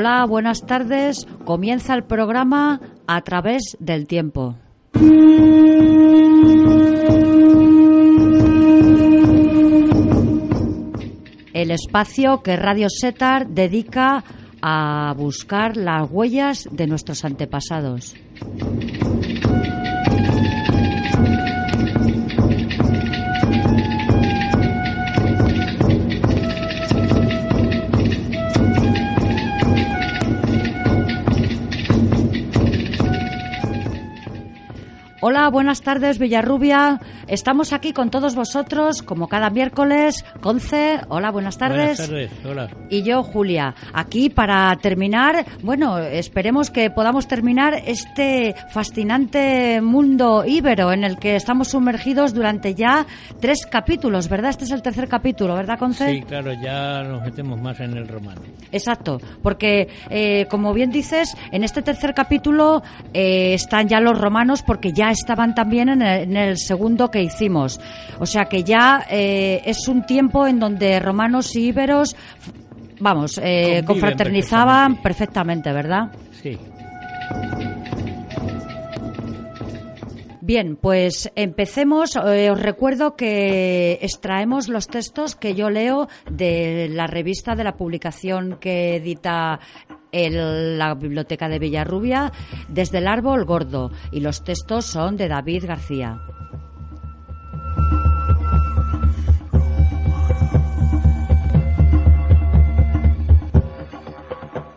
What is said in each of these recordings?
Hola, buenas tardes. Comienza el programa A través del tiempo. El espacio que Radio Setar dedica a buscar las huellas de nuestros antepasados. Hola, buenas tardes Villarrubia. Estamos aquí con todos vosotros, como cada miércoles. Conce, hola, buenas tardes. Buenas tardes, hola. Y yo, Julia, aquí para terminar, bueno, esperemos que podamos terminar este fascinante mundo íbero en el que estamos sumergidos durante ya tres capítulos, ¿verdad? Este es el tercer capítulo, ¿verdad, Conce? Sí, claro, ya nos metemos más en el romano. Exacto, porque eh, como bien dices, en este tercer capítulo eh, están ya los romanos porque ya estaban también en el, segundo que hicimos. O sea que ya eh, es un tiempo en donde romanos y íberos, vamos, eh, confraternizaban perfectamente. ¿verdad? Sí. Bien, pues empecemos. Eh, os recuerdo que extraemos los textos que yo leo de la revista de la publicación que edita la biblioteca de Villarrubia desde el árbol gordo y los textos son de David García.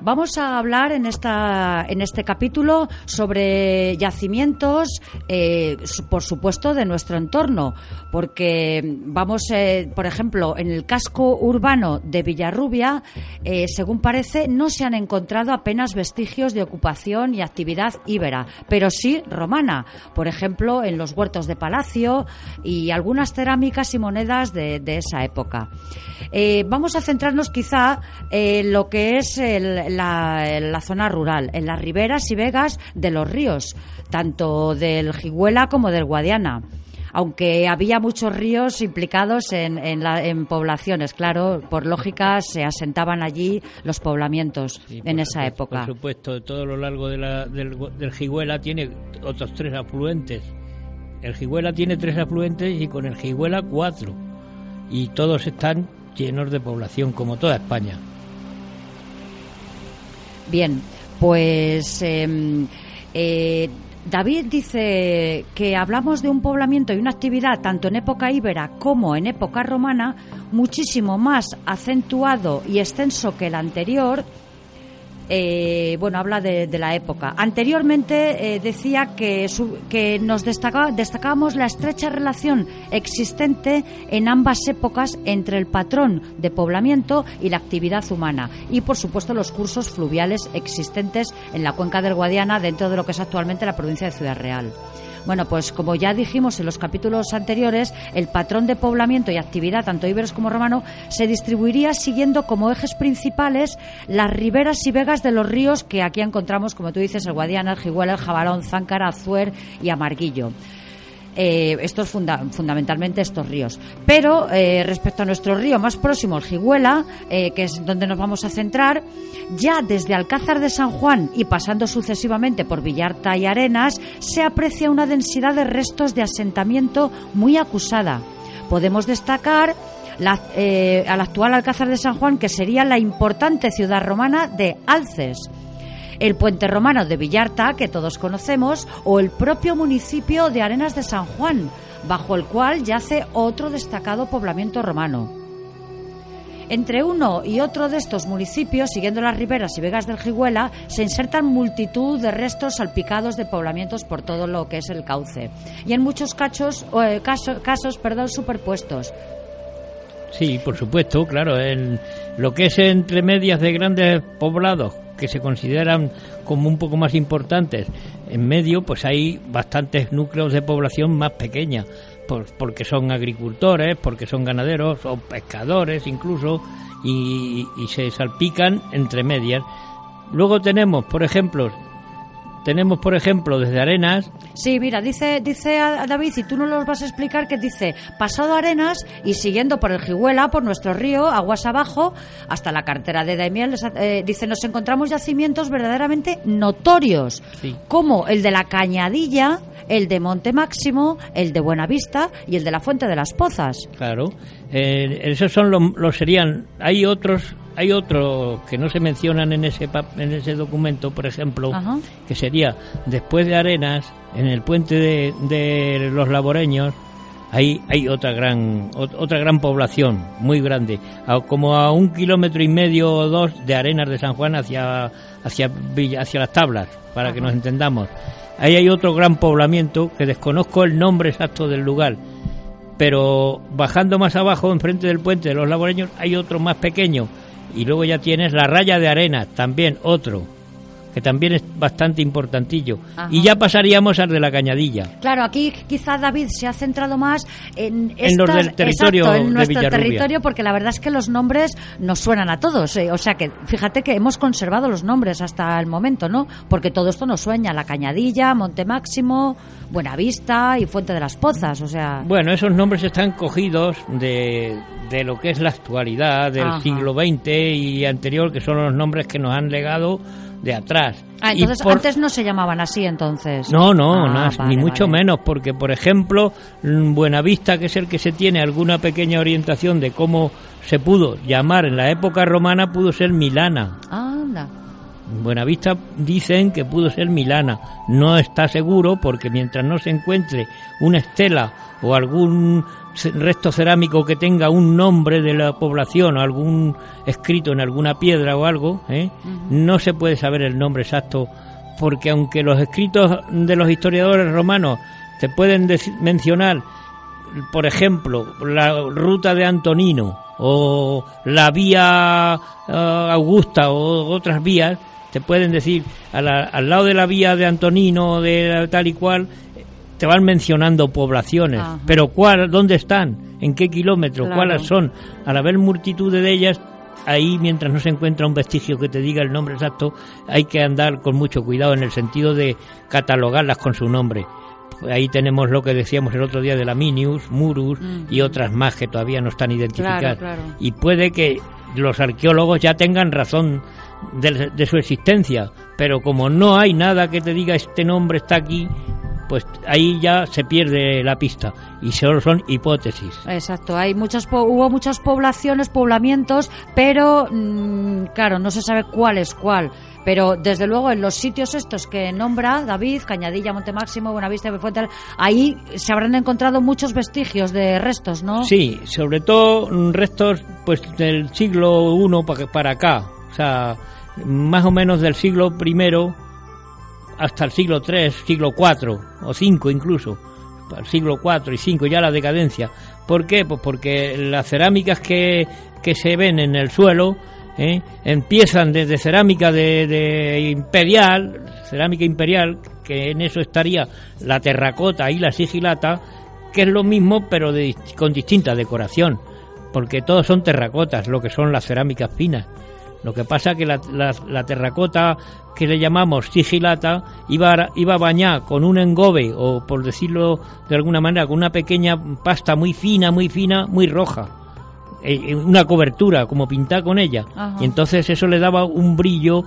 Vamos a hablar en, esta, en este capítulo sobre yacimientos, eh, por supuesto, de nuestro entorno, porque vamos, eh, por ejemplo, en el casco urbano de Villarrubia, eh, según parece, no se han encontrado apenas vestigios de ocupación y actividad íbera, pero sí romana, por ejemplo, en los huertos de palacio y algunas cerámicas y monedas de, de esa época. vamos a centrarnos quizá en lo que es el en la, zona rural, en las riberas y vegas de los ríos, tanto del Jiguela como del Guadiana aunque había muchos ríos implicados en, en, poblaciones, claro, por lógica se asentaban allí los poblamientos en esa época. Por supuesto, todo lo largo de del, del Jiguela tiene otros tres afluentes. El Jiguela tiene tres afluentes y con el Jiguela cuatro. Y todos están llenos de población, como toda España. Bien, pues em, eh, David dice que hablamos de un poblamiento y una actividad tanto en época íbera como en época romana muchísimo más acentuado y extenso que el anterior eh, bueno, habla de, la época. Anteriormente eh, decía que, que nos destacábamos la estrecha relación existente en ambas épocas entre el patrón de poblamiento y la actividad humana y, por supuesto, los cursos fluviales existentes en la cuenca del Guadiana dentro de lo que es actualmente la provincia de Ciudad Real. Bueno, pues como ya dijimos en los capítulos anteriores, el patrón de poblamiento y actividad, tanto íberos como romano, se distribuiría siguiendo como ejes principales las riberas y vegas de los ríos que aquí encontramos, como tú dices, el Guadiana, el Jiguela, el Jabalón, Záncara, Azuer y Amarguillo eh, estos fundamentalmente estos ríos. Pero eh, respecto a nuestro río más próximo, el Jiguela, eh, que es donde nos vamos a centrar, ya desde Alcázar de San Juan y pasando sucesivamente por Villarta y Arenas, se aprecia una densidad de restos de asentamiento muy acusada. Podemos destacar la, al actual Alcázar de San Juan, que sería la importante ciudad romana de Alces el puente romano de Villarta, que todos conocemos, o el propio municipio de Arenas de San Juan, bajo el cual yace otro destacado poblamiento romano. Entre uno y otro de estos municipios, siguiendo las riberas y vegas del Jiguela, se insertan multitud de restos salpicados de poblamientos por todo lo que es el cauce. Y en muchos cachos, eh, casos perdón, superpuestos. Sí, por supuesto, claro. En lo que es entre medias de grandes poblados que se consideran como un poco más importantes, en medio pues hay bastantes núcleos de población más pequeña, porque son agricultores, porque son ganaderos o pescadores incluso, y, se salpican entre medias. Luego tenemos, por ejemplo, tenemos, por ejemplo, desde Arenas. Sí, mira, dice, dice a David, y tú no los vas a explicar, que dice, pasado Arenas y siguiendo por el Jiguela, por nuestro río, aguas abajo, hasta la cartera de Daimiel, eh, dice, nos encontramos yacimientos verdaderamente notorios, como el de la Cañadilla, el de Monte Máximo, el de Buenavista y el de la Fuente de las Pozas. Claro, eh, esos son los, serían, hay otros hay otros que no se mencionan en ese en ese documento, por ejemplo, que sería después de Arenas, en el puente de, los laboreños, hay, hay otra gran otra gran población muy grande, como a un kilómetro y medio o dos de Arenas de San Juan hacia hacia hacia las Tablas, para que nos entendamos. Ahí hay otro gran poblamiento que desconozco el nombre exacto del lugar, pero bajando más abajo, enfrente del puente de los laboreños, hay otro más pequeño y luego ya tienes la raya de arena, también otro que también es bastante importantillo. Y ya pasaríamos al de la cañadilla. Claro, aquí quizá David se ha centrado más en, en los del territorio en nuestro territorio, porque la verdad es que los nombres nos suenan a todos. Eh. O sea que fíjate que hemos conservado los nombres hasta el momento, ¿no? Porque todo esto nos sueña, la cañadilla, Monte Máximo, Buenavista y Fuente de las Pozas, o sea... Bueno, esos nombres están cogidos de, de lo que es la actualidad del siglo XX y anterior, que son los nombres que nos han legado de atrás. Ah, entonces antes no se llamaban así entonces. No, no, ah, ni mucho menos, porque por ejemplo, mm, Buenavista, que es el que se tiene alguna pequeña orientación de cómo se pudo llamar en la época romana, pudo ser Milana. Anda. Buenavista dicen que pudo ser Milana. No está seguro porque mientras no se encuentre una estela o algún resto cerámico que tenga un nombre de la población o algún escrito en alguna piedra o algo, ¿eh? no se puede saber el nombre exacto porque aunque los escritos de los historiadores romanos te pueden mencionar, por ejemplo, la ruta de Antonino o la vía eh, Augusta o otras vías, te pueden decir al lado de la vía de Antonino de tal y cual te van mencionando poblaciones, pero ¿cuál, dónde están? ¿En qué kilómetros? ¿Cuáles son? Al haber multitud de ellas, ahí mientras no se encuentra un vestigio que te diga el nombre exacto, hay que andar con mucho cuidado en el sentido de catalogarlas con su nombre. Ahí tenemos lo que decíamos el otro día de la Minius, Murus y otras más que todavía no están identificadas. Y puede que los arqueólogos ya tengan razón de, su existencia, pero como no hay nada que te diga este nombre está aquí, pues ahí ya se pierde la pista y solo son hipótesis. Exacto, hay muchas hubo muchas poblaciones, poblamientos, pero mm, claro, no se sabe cuál es cuál. Pero desde luego en los sitios estos que nombra David, Cañadilla, Montemáximo, Buenavista y Fuente, ahí se habrán encontrado muchos vestigios de restos, ¿no? Sí, sobre todo restos pues del siglo I para acá, o sea, más o menos del siglo I hasta el siglo III, siglo IV o V incluso, el siglo IV y V ya la decadencia. ¿Por qué? Pues porque las cerámicas que, que se ven en el suelo ¿eh? empiezan desde cerámica de, imperial, cerámica imperial, que en eso estaría la terracota y la sigilata, que es lo mismo pero con distinta decoración, porque todos son terracotas, lo que son las cerámicas finas. Lo que pasa que la, la, terracota que le llamamos sigilata iba, iba bañada con un engobe o por decirlo de alguna manera con una pequeña pasta muy fina, muy fina, muy roja. Eh, eh, una cobertura como pintada con ella. Y entonces eso le daba un brillo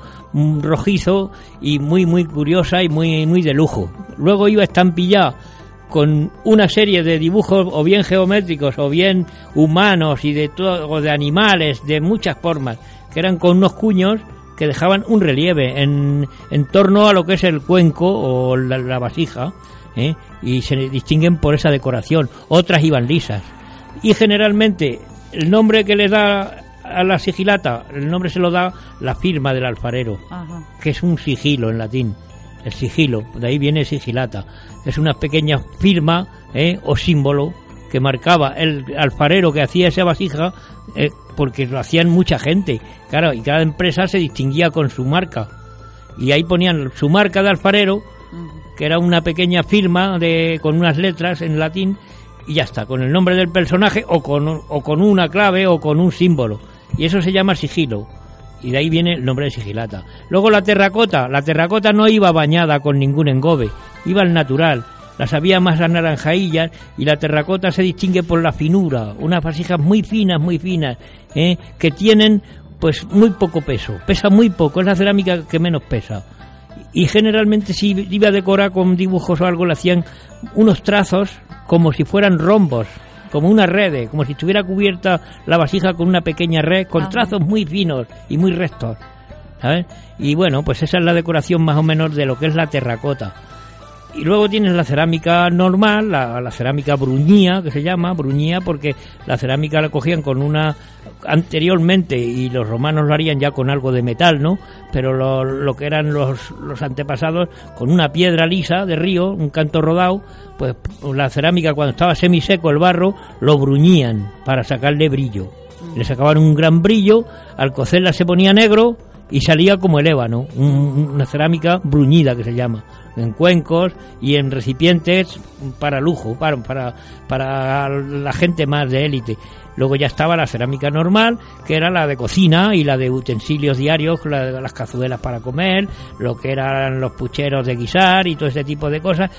rojizo y muy muy curiosa y muy muy de lujo. Luego iba estampillada con una serie de dibujos o bien geométricos o bien humanos y de todo de animales de muchas formas que eran con unos cuños que dejaban un relieve en, en torno a lo que es el cuenco o la, vasija, ¿eh? y se distinguen por esa decoración. Otras iban lisas. Y generalmente el nombre que les da a la sigilata, el nombre se lo da la firma del alfarero, que es un sigilo en latín. El sigilo, de ahí viene sigilata. Es una pequeña firma ¿eh? o símbolo que marcaba el alfarero que hacía esa vasija eh, porque lo hacían mucha gente, claro, y cada empresa se distinguía con su marca. Y ahí ponían su marca de alfarero, que era una pequeña firma de, con unas letras en latín, y ya está, con el nombre del personaje o con, o con una clave o con un símbolo. Y eso se llama sigilo. y de ahí viene el nombre de sigilata. Luego la terracota, la terracota no iba bañada con ningún engobe, iba al natural, las había más anaranjadillas y la terracota se distingue por la finura, unas vasijas muy finas, muy finas, ¿eh? que tienen pues muy poco peso, pesa muy poco, es la cerámica que menos pesa. Y generalmente si iba a decorar con dibujos o algo le hacían unos trazos como si fueran rombos, como una red, como si estuviera cubierta la vasija con una pequeña red, con trazos muy finos y muy rectos. ¿sabes? Y bueno, pues esa es la decoración más o menos de lo que es la terracota. Y luego tienes la cerámica normal, la, cerámica bruñía, que se llama bruñía, porque la cerámica la cogían con una anteriormente y los romanos lo harían ya con algo de metal, ¿no? Pero lo, lo que eran los, los antepasados con una piedra lisa de río, un canto rodado, pues la cerámica cuando estaba semiseco el barro lo bruñían para sacarle brillo. Le sacaban un gran brillo, al cocerla se ponía negro y salía como el ébano, una cerámica bruñida que se llama en cuencos y en recipientes para lujo, para, para, para la gente más de élite. Luego ya estaba la cerámica normal, que era la de cocina y la de utensilios diarios, las cazuelas para comer, lo que eran los pucheros de guisar y todo ese tipo de cosas.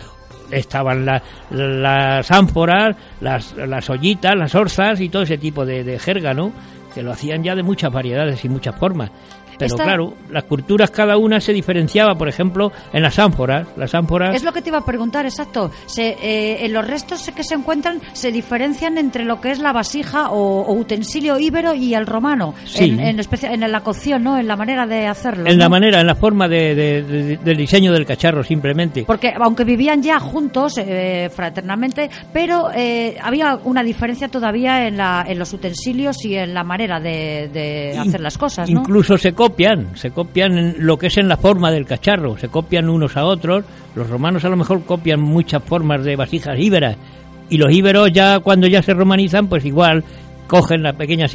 Estaban las ánforas, las, las ollitas, las orzas y todo ese tipo de, de jerga, ¿no? Que lo hacían ya de muchas variedades y muchas formas. Pero claro, las culturas cada una se diferenciaba, por ejemplo, en las ánforas. Las ánforas. Es lo que te iba a preguntar, exacto. Se, eh, en los restos que se encuentran se diferencian entre lo que es la vasija o, utensilio íbero y el romano. En, en, en, la cocción, ¿no? En la manera de hacerlo. En la manera, en la forma de, del diseño del cacharro, simplemente. Porque aunque vivían ya juntos, eh, fraternamente, pero eh, había una diferencia todavía en, la, en los utensilios y en la manera de, hacer las cosas, ¿no? Incluso se copian, se copian en lo que es en la forma del cacharro, se copian unos a otros. Los romanos a lo mejor copian muchas formas de vasijas íberas y los íberos ya cuando ya se romanizan, pues igual cogen la pequeña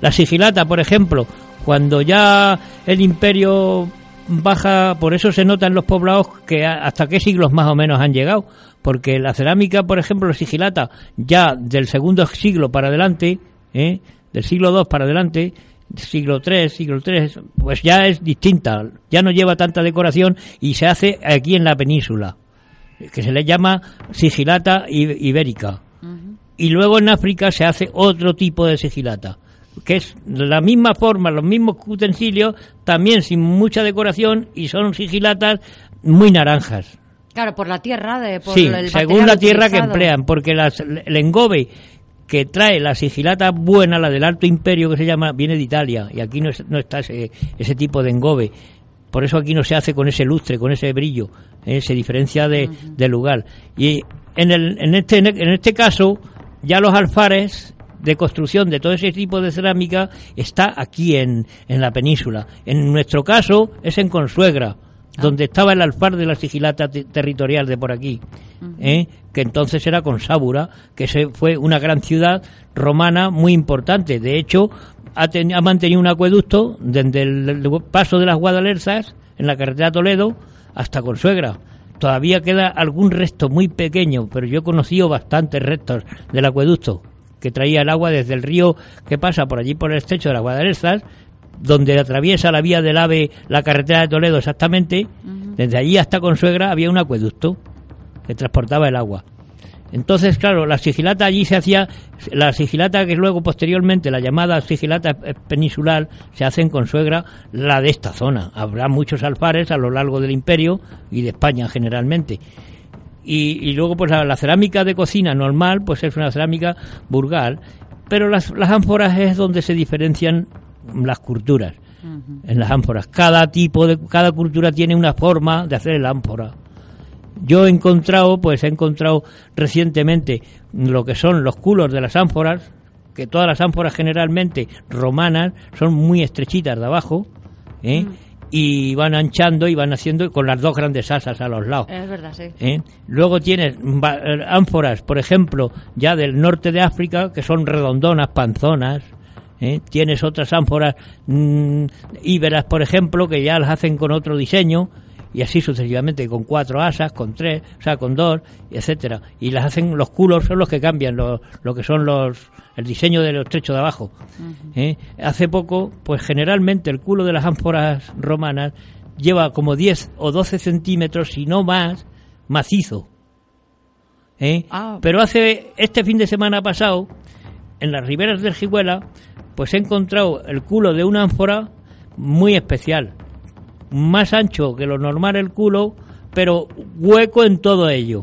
la sigilata, por ejemplo, cuando ya el imperio baja, por eso se nota en los poblados que hasta qué siglos más o menos han llegado, porque la cerámica, por ejemplo, la sigilata, ya del segundo siglo para adelante, ¿eh? del siglo II para adelante, siglo III, siglo III, pues ya es distinta, ya no lleva tanta decoración y se hace aquí en la península, que se le llama sigilata ibérica. Y luego en África se hace otro tipo de sigilata, que es la misma forma, los mismos utensilios, también sin mucha decoración y son sigilatas muy naranjas. Claro, por la tierra, de, por sí, según la tierra que emplean, porque las, el engobe que trae la sigilata buena, la del Alto Imperio que se llama, viene de Italia y aquí no, está ese, ese, tipo de engobe. Por eso aquí no se hace con ese lustre, con ese brillo, ¿eh? se diferencia de, del lugar. Y en, el, en, este, en este caso, ya los alfares de construcción de todo ese tipo de cerámica está aquí en, en la península. En nuestro caso es en Consuegra Ah. donde estaba el alfar de la sigilata territorial de por aquí, ¿eh? que entonces era Consábura, que se fue una gran ciudad romana muy importante. De hecho, ha, ha mantenido un acueducto desde el, paso de las Guadalerzas, en la carretera Toledo, hasta Consuegra. Todavía queda algún resto muy pequeño, pero yo he conocido bastantes restos del acueducto que traía el agua desde el río que pasa por allí por el estrecho de las Guadalerzas donde atraviesa la vía del AVE la carretera de Toledo exactamente, desde allí hasta Consuegra había un acueducto que transportaba el agua. Entonces, claro, la sigilata allí se hacía, la sigilata que luego posteriormente, la llamada sigilata peninsular, se hace en Consuegra, la de esta zona. Habrá muchos alfares a lo largo del imperio y de España generalmente. Y, luego, pues la, cerámica de cocina normal, pues es una cerámica burgal, pero las, las ánforas es donde se diferencian las culturas en las ánforas. Cada tipo de cada cultura tiene una forma de hacer el ánfora. Yo he encontrado, pues he encontrado recientemente lo que son los culos de las ánforas, que todas las ánforas generalmente romanas son muy estrechitas de abajo, ¿eh? mm. y van anchando y van haciendo con las dos grandes asas a los lados. Es verdad, sí. ¿Eh? Luego tienes ánforas, por ejemplo, ya del norte de África, que son redondonas, panzonas, ¿eh? Tienes otras ánforas mm, íberas, por ejemplo, que ya las hacen con otro diseño y así sucesivamente, con cuatro asas, con tres, o sea, con dos, etcétera. Y las hacen, los culos son los que cambian, lo, lo que son los, el diseño de los trechos de abajo. ¿eh? Hace poco, pues generalmente el culo de las ánforas romanas lleva como 10 o 12 centímetros, si no más, macizo. ¿eh? Ah. Pero hace este fin de semana pasado, en las riberas del Jiguela, pues he encontrado el culo de una ánfora muy especial. Más ancho que lo normal el culo, pero hueco en todo ello.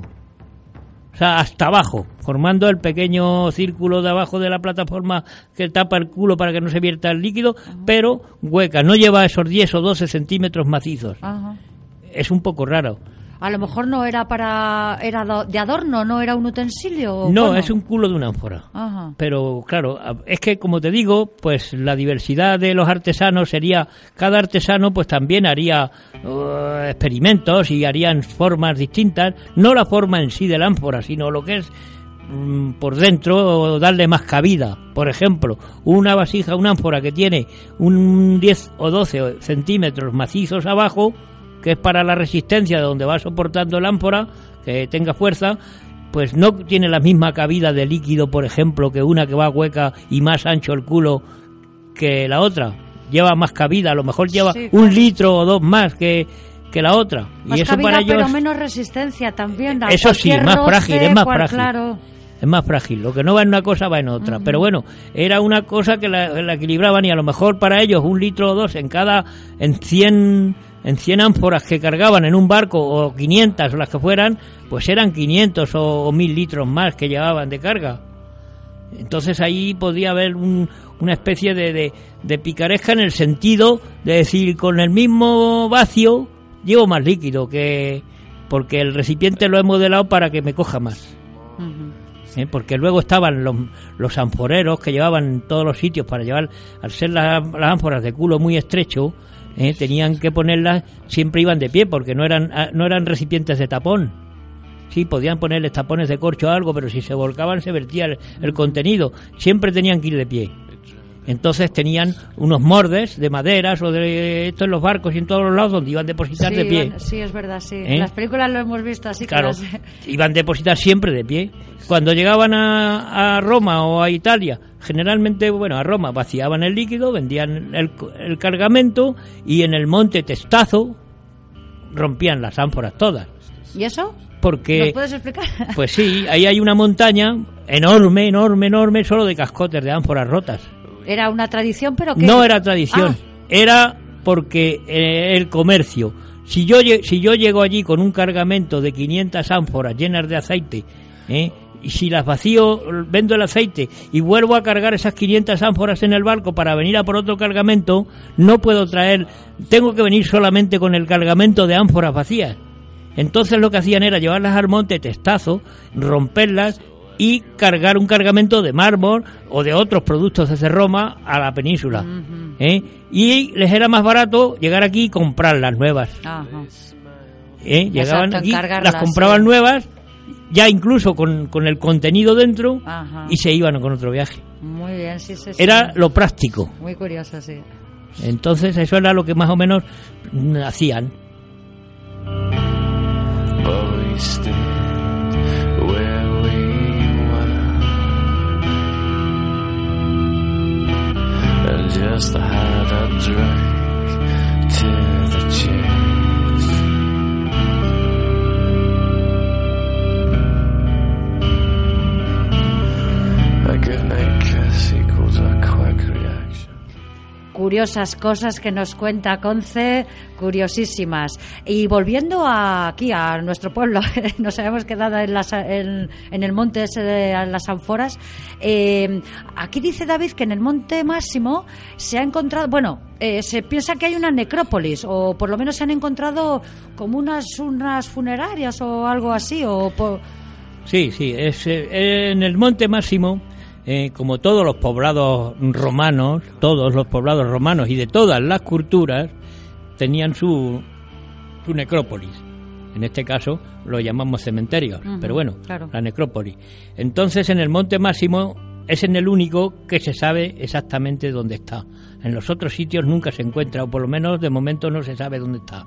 O sea, hasta abajo, formando el pequeño círculo de abajo de la plataforma que tapa el culo para que no se vierta el líquido, pero hueca. No lleva esos 10 o 12 centímetros macizos. Ajá. Es un poco raro. A lo mejor no era para. Era de adorno, no era un utensilio. No, ¿cómo? es un culo de una ánfora. Ajá. Pero claro, es que como te digo, pues la diversidad de los artesanos sería, cada artesano pues también haría eh, experimentos y harían formas distintas, no la forma en sí de la ánfora, sino lo que es mm, por dentro o darle más cabida. Por ejemplo, una vasija, una ánfora que tiene un 10 o 12 centímetros macizos abajo, que es para la resistencia de donde va soportando la ánfora, que tenga fuerza, pues no tiene la misma cabida de líquido, por ejemplo, que una que va hueca y más ancho el culo que la otra. Lleva más cabida, a lo mejor lleva Sí, un litro o dos más que, que la otra. Más y eso cabida, para ellos pero menos resistencia también. a Eso sí, más roce, frágil, es más cual- frágil. Claro. es más frágil. Lo que no va en una cosa va en otra. Pero bueno, era una cosa que la, la equilibraban y a lo mejor para ellos un litro o dos en cada, en 100, en 100 ánforas que cargaban en un barco o 500 o las que fueran, pues eran 500 o, o 1000 litros más que llevaban de carga. Entonces ahí podía haber un- una especie de, de, de picaresca en el sentido de decir, con el mismo vacío llevo más líquido que porque el recipiente lo he modelado para que me coja más. ¿eh? porque luego estaban los, los ánforeros que llevaban en todos los sitios para llevar, al ser las, las ánforas de culo muy estrecho, ¿eh? tenían que ponerlas, siempre iban de pie porque no eran, ah, no eran recipientes de tapón. Sí, podían ponerles tapones de corcho o algo, pero si se volcaban se vertía el contenido. Siempre tenían que ir de pie. Entonces tenían unos mordes de maderas o de esto en los barcos y en todos los lados donde iban a depositar Sí, de pie. iban- sí, es verdad, sí. ¿Eh? En las películas lo hemos visto así. que Claro, las- iban a depositar siempre de pie. Cuando llegaban a, a Roma o a Italia, generalmente, bueno, a Roma vaciaban el líquido, vendían el, el cargamento y en el monte Testazo rompían las ánforas todas. ¿Y eso? Porque, ¿Nos puedes explicar? pues sí, ahí hay una montaña enorme, enorme, enorme, solo de cascotes de ánforas rotas. Era una tradición, pero que... No era tradición, Ah. era porque eh, el comercio. Si yo, si yo llego allí con un cargamento de 500 ánforas llenas de aceite, ¿eh? y si las vacío, vendo el aceite y vuelvo a cargar esas 500 ánforas en el barco para venir a por otro cargamento, no puedo traer, tengo que venir solamente con el cargamento de ánforas vacías. Entonces lo que hacían era llevarlas al monte testazo, romperlas y cargar un cargamento de mármol o de otros productos desde Roma a la península. ¿eh? Y les era más barato llegar aquí y comprar las nuevas. Ajá. ¿eh? Llegaban Exacto, aquí, las compraban sí. nuevas, ya incluso con, con el contenido dentro, Ajá. y se iban con otro viaje. Muy bien, sí, sí, sí. Era lo práctico. Muy curioso, sí. Entonces eso era lo que más o menos hacían. just the high that drank till Curiosas cosas que nos cuenta Conce, curiosísimas. Y volviendo a, aquí a nuestro pueblo, nos habíamos quedado en, las- en- en el monte ese de las Anforas. Eh, aquí dice David que en el monte máximo se ha encontrado, bueno, eh, se piensa que hay una necrópolis, o por lo menos se han encontrado como unas, unas funerarias o algo así, o Sí, sí, eh, en el Monte Máximo, eh, como todos los poblados romanos, todos los poblados romanos y de todas las culturas, tenían su, su necrópolis. En este caso lo llamamos cementerios, Ujú, pero bueno, claro. la necrópolis. Entonces en el Monte Máximo es en el único que se sabe exactamente dónde está. En los otros sitios nunca se encuentra, o por lo menos de momento no se sabe dónde está.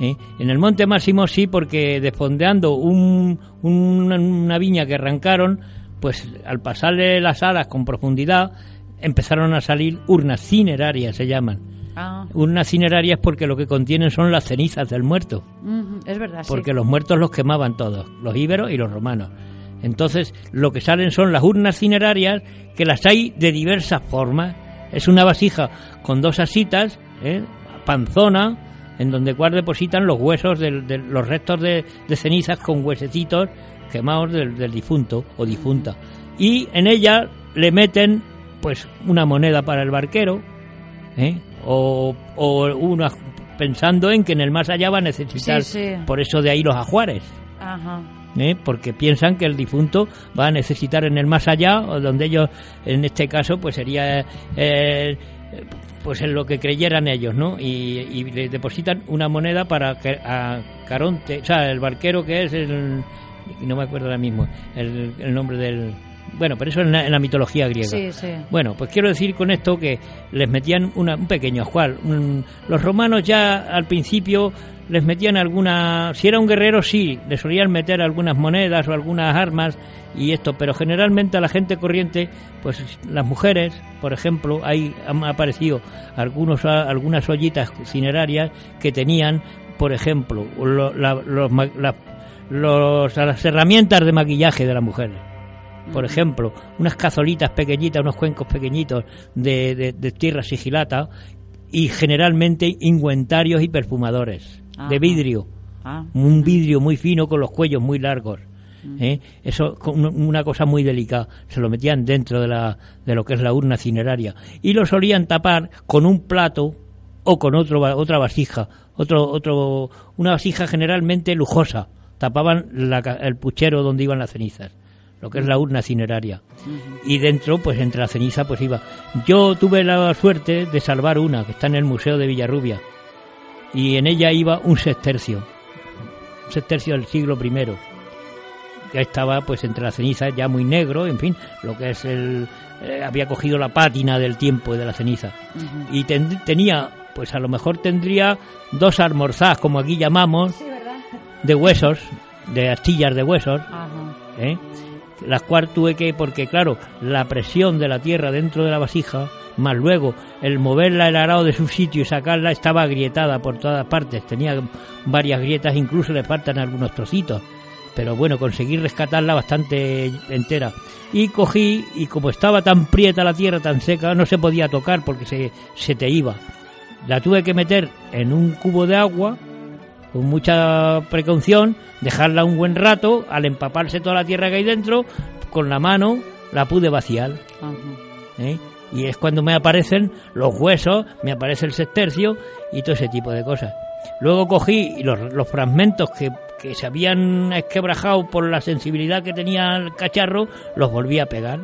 ¿eh? En el Monte Máximo sí, porque desfondeando un, un- una viña que arrancaron, pues al pasarle las alas con profundidad, empezaron a salir urnas cinerarias, se llaman. Ah, Urnas cinerarias porque lo que contienen son las cenizas del muerto, es verdad, sí. porque los muertos los quemaban todos, los íberos y los romanos. Entonces, lo que salen son las urnas cinerarias, que las hay de diversas formas. Es una vasija con dos asitas, ¿eh? panzona, en donde cual depositan los huesos, de, los restos de, de cenizas con huesecitos quemados del, del difunto o difunta. Y en ella le meten, pues, una moneda para el barquero, ¿eh? o, o una, pensando en que en el más allá va a necesitar, Sí, sí. por eso de ahí los ajuares. Ajá. ¿eh? porque piensan que el difunto va a necesitar en el más allá, o donde ellos, en este caso, pues sería eh, pues en lo que creyeran ellos, ¿no? Y, y le depositan una moneda para que a Caronte, o sea, el barquero que es el, no me acuerdo ahora mismo, el, el nombre del, bueno, pero eso en la, en la mitología griega. Sí, sí. Bueno, pues quiero decir con esto que les metían una- un pequeño ajuar. Un- los romanos ya al principio les metían alguna... Si era un guerrero, sí, le solían meter algunas monedas o algunas armas y esto, pero generalmente a la gente corriente, pues las mujeres, por ejemplo, ahí han aparecido algunos, algunas ollitas cinerarias que tenían, por ejemplo, lo- la- los la- los- las herramientas de maquillaje de las mujeres por ejemplo, unas cazolitas pequeñitas, unos cuencos pequeñitos de, de- de tierra sigilata y generalmente ingüentarios y perfumadores Ajá. de vidrio, Ah, un vidrio muy fino con los cuellos muy largos. ¿eh? Eso con una cosa muy delicada, se lo metían dentro de, la, de lo que es la urna cineraria. Y lo solían tapar con un plato o con otro, otra vasija, otro, otro, una vasija generalmente lujosa, tapaban la ca- el puchero donde iban las cenizas, lo que es la urna cineraria. Y dentro, pues entre la ceniza, pues iba. Yo tuve la suerte de salvar una que está en el Museo de Villarrubia y en ella iba un sextercio, un sextercio del siglo I que estaba pues entre las cenizas ya muy negro, en fin, lo que es el eh, había cogido la pátina del tiempo y de la ceniza y ten- tenía pues a lo mejor tendría dos almorzadas como aquí llamamos. De huesos de astillas de huesos. ¿eh? las cuales tuve que porque claro la presión de la tierra dentro de la vasija más luego el moverla el arado de su sitio y sacarla estaba agrietada por todas partes tenía varias grietas incluso le faltan algunos trocitos pero bueno conseguí rescatarla bastante entera y cogí y como estaba tan prieta la tierra tan seca no se podía tocar porque se, se te iba la tuve que meter en un cubo de agua con mucha precaución, dejarla un buen rato, al empaparse toda la tierra que hay dentro, con la mano la pude vaciar. ¿eh? Y es cuando me aparecen los huesos, me aparece el sextercio y todo ese tipo de cosas. Luego cogí los, los fragmentos que, que se habían esquebrajado por la sensibilidad que tenía el cacharro, los volví a pegar.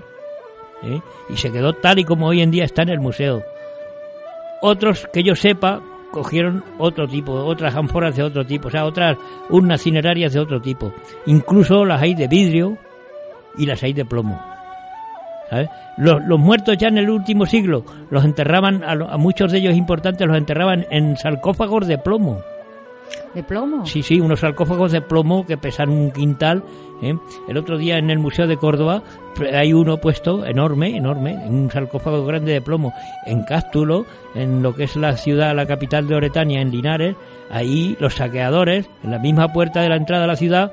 ¿eh? Y se quedó tal y como hoy en día está en el museo. Otros que yo sepa cogieron otro tipo, otras ánforas de otro tipo, o sea, otras urnas cinerarias de otro tipo. Incluso las hay de vidrio y las hay de plomo. ¿sabes? Los, los muertos ya en el último siglo los enterraban, a, muchos de ellos importantes los enterraban en sarcófagos de plomo. ¿De plomo? Sí, sí, unos sarcófagos de plomo que pesan un quintal. ¿eh? El otro día en el Museo de Córdoba hay uno puesto enorme, enorme, un sarcófago grande de plomo en Cástulo, en lo que es la ciudad, la capital de Oretania, en Linares. Ahí los saqueadores, en la misma puerta de la entrada a la ciudad,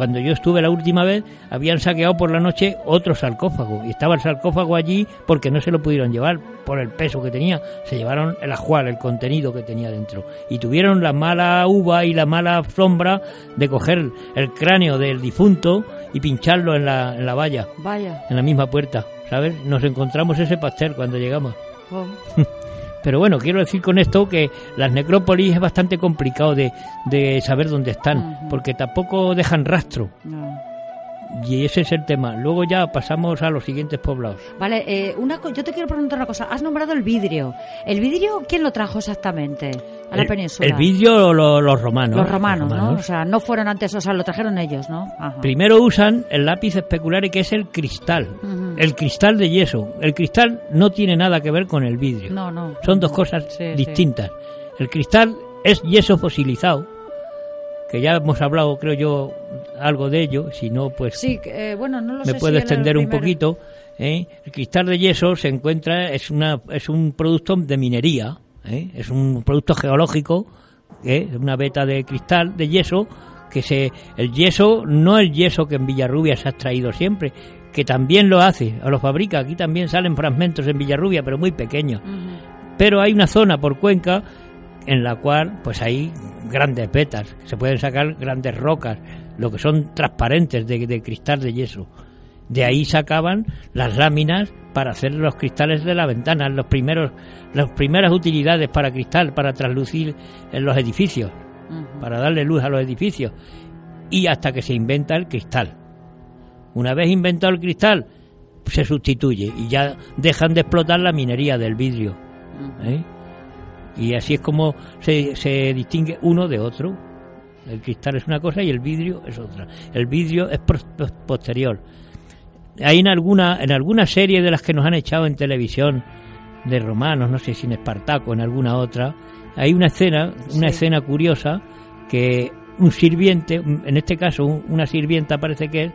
cuando yo estuve la última vez, habían saqueado por la noche otro sarcófago. Y estaba el sarcófago allí porque no se lo pudieron llevar por el peso que tenía. Se llevaron el ajuar, el contenido que tenía dentro. Y tuvieron la mala uva y la mala sombra de coger el cráneo del difunto y pincharlo en la, en la valla, Vaya. en la misma puerta. ¿Sabes? Nos encontramos ese pastel cuando llegamos. Oh. Pero bueno, quiero decir con esto que las necrópolis es bastante complicado de, de saber dónde están, porque tampoco dejan rastro. No. Y ese es el tema. Luego ya pasamos a los siguientes poblados. Vale, eh, una yo te quiero preguntar una cosa. Has nombrado el vidrio. ¿El vidrio quién lo trajo exactamente a la el, península? El vidrio lo- los romanos. Los romanos, ¿no? O sea, no fueron antes, o sea, lo trajeron ellos, ¿no? Ajá. Primero usan el lápiz especular que es el cristal. El cristal de yeso. El cristal no tiene nada que ver con el vidrio. No, no. Son dos cosas Sí, sí. distintas. El cristal es yeso fosilizado, que ya hemos hablado, creo yo, algo de ello. Si no, pues Sí, eh, bueno, no lo sé me puedo extender un poquito. ¿eh? El cristal de yeso se encuentra, es, una, es un producto de minería, ¿eh? es un producto geológico, ¿eh? es una beta de cristal de yeso, que se, el yeso no el yeso que en Villarrubia se ha extraído siempre, que también lo hace, o lo fabrica, aquí también salen fragmentos en Villarrubia, pero muy pequeños. Pero hay una zona por Cuenca en la cual pues hay grandes vetas, se pueden sacar grandes rocas, lo que son transparentes de, de cristal de yeso. De ahí sacaban las láminas para hacer los cristales de la ventana, los primeros, las primeras utilidades para cristal, para traslucir en los edificios, para darle luz a los edificios. Y hasta que se inventa el cristal. Una vez inventado el cristal, se sustituye y ya dejan de explotar la minería del vidrio. ¿eh? Y así es como se, se distingue uno de otro. El cristal es una cosa y el vidrio es otra. El vidrio es pos- pos- posterior. Hay en alguna, en alguna serie de las que nos han echado en televisión de romanos, no sé si en Espartaco, en alguna otra, hay una escena, una Sí. escena curiosa que un sirviente, en este caso un- una sirvienta parece que es,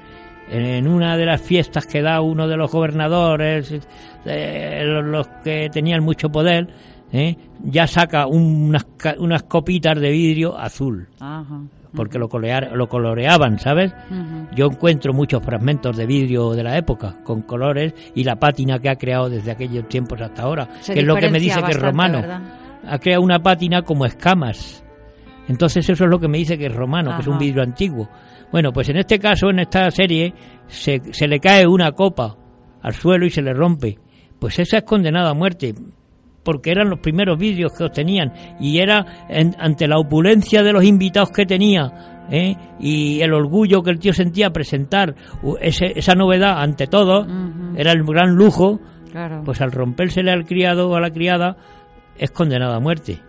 en una de las fiestas que da uno de los gobernadores, eh, los, que tenían mucho poder, ¿eh? ya saca unas, unas copitas de vidrio azul, Ajá. Porque lo, colorear- lo coloreaban, ¿sabes? Yo encuentro muchos fragmentos de vidrio de la época, con colores, y la pátina que ha creado desde aquellos tiempos hasta ahora, Se que es lo que me dice que es romano. ¿verdad? Ha creado una pátina como escamas. Entonces eso es lo que me dice que es romano, que es un vidrio antiguo. Bueno, pues en este caso, en esta serie, se, se le cae una copa al suelo y se le rompe. Pues esa es condenada a muerte, porque eran los primeros vidrios que obtenían y era en- ante la opulencia de los invitados que tenía ¿eh? y el orgullo que el tío sentía presentar ese- esa novedad ante todos, Ujú. era el gran lujo, Claro. pues al rompérsele al criado o a la criada es condenado a muerte.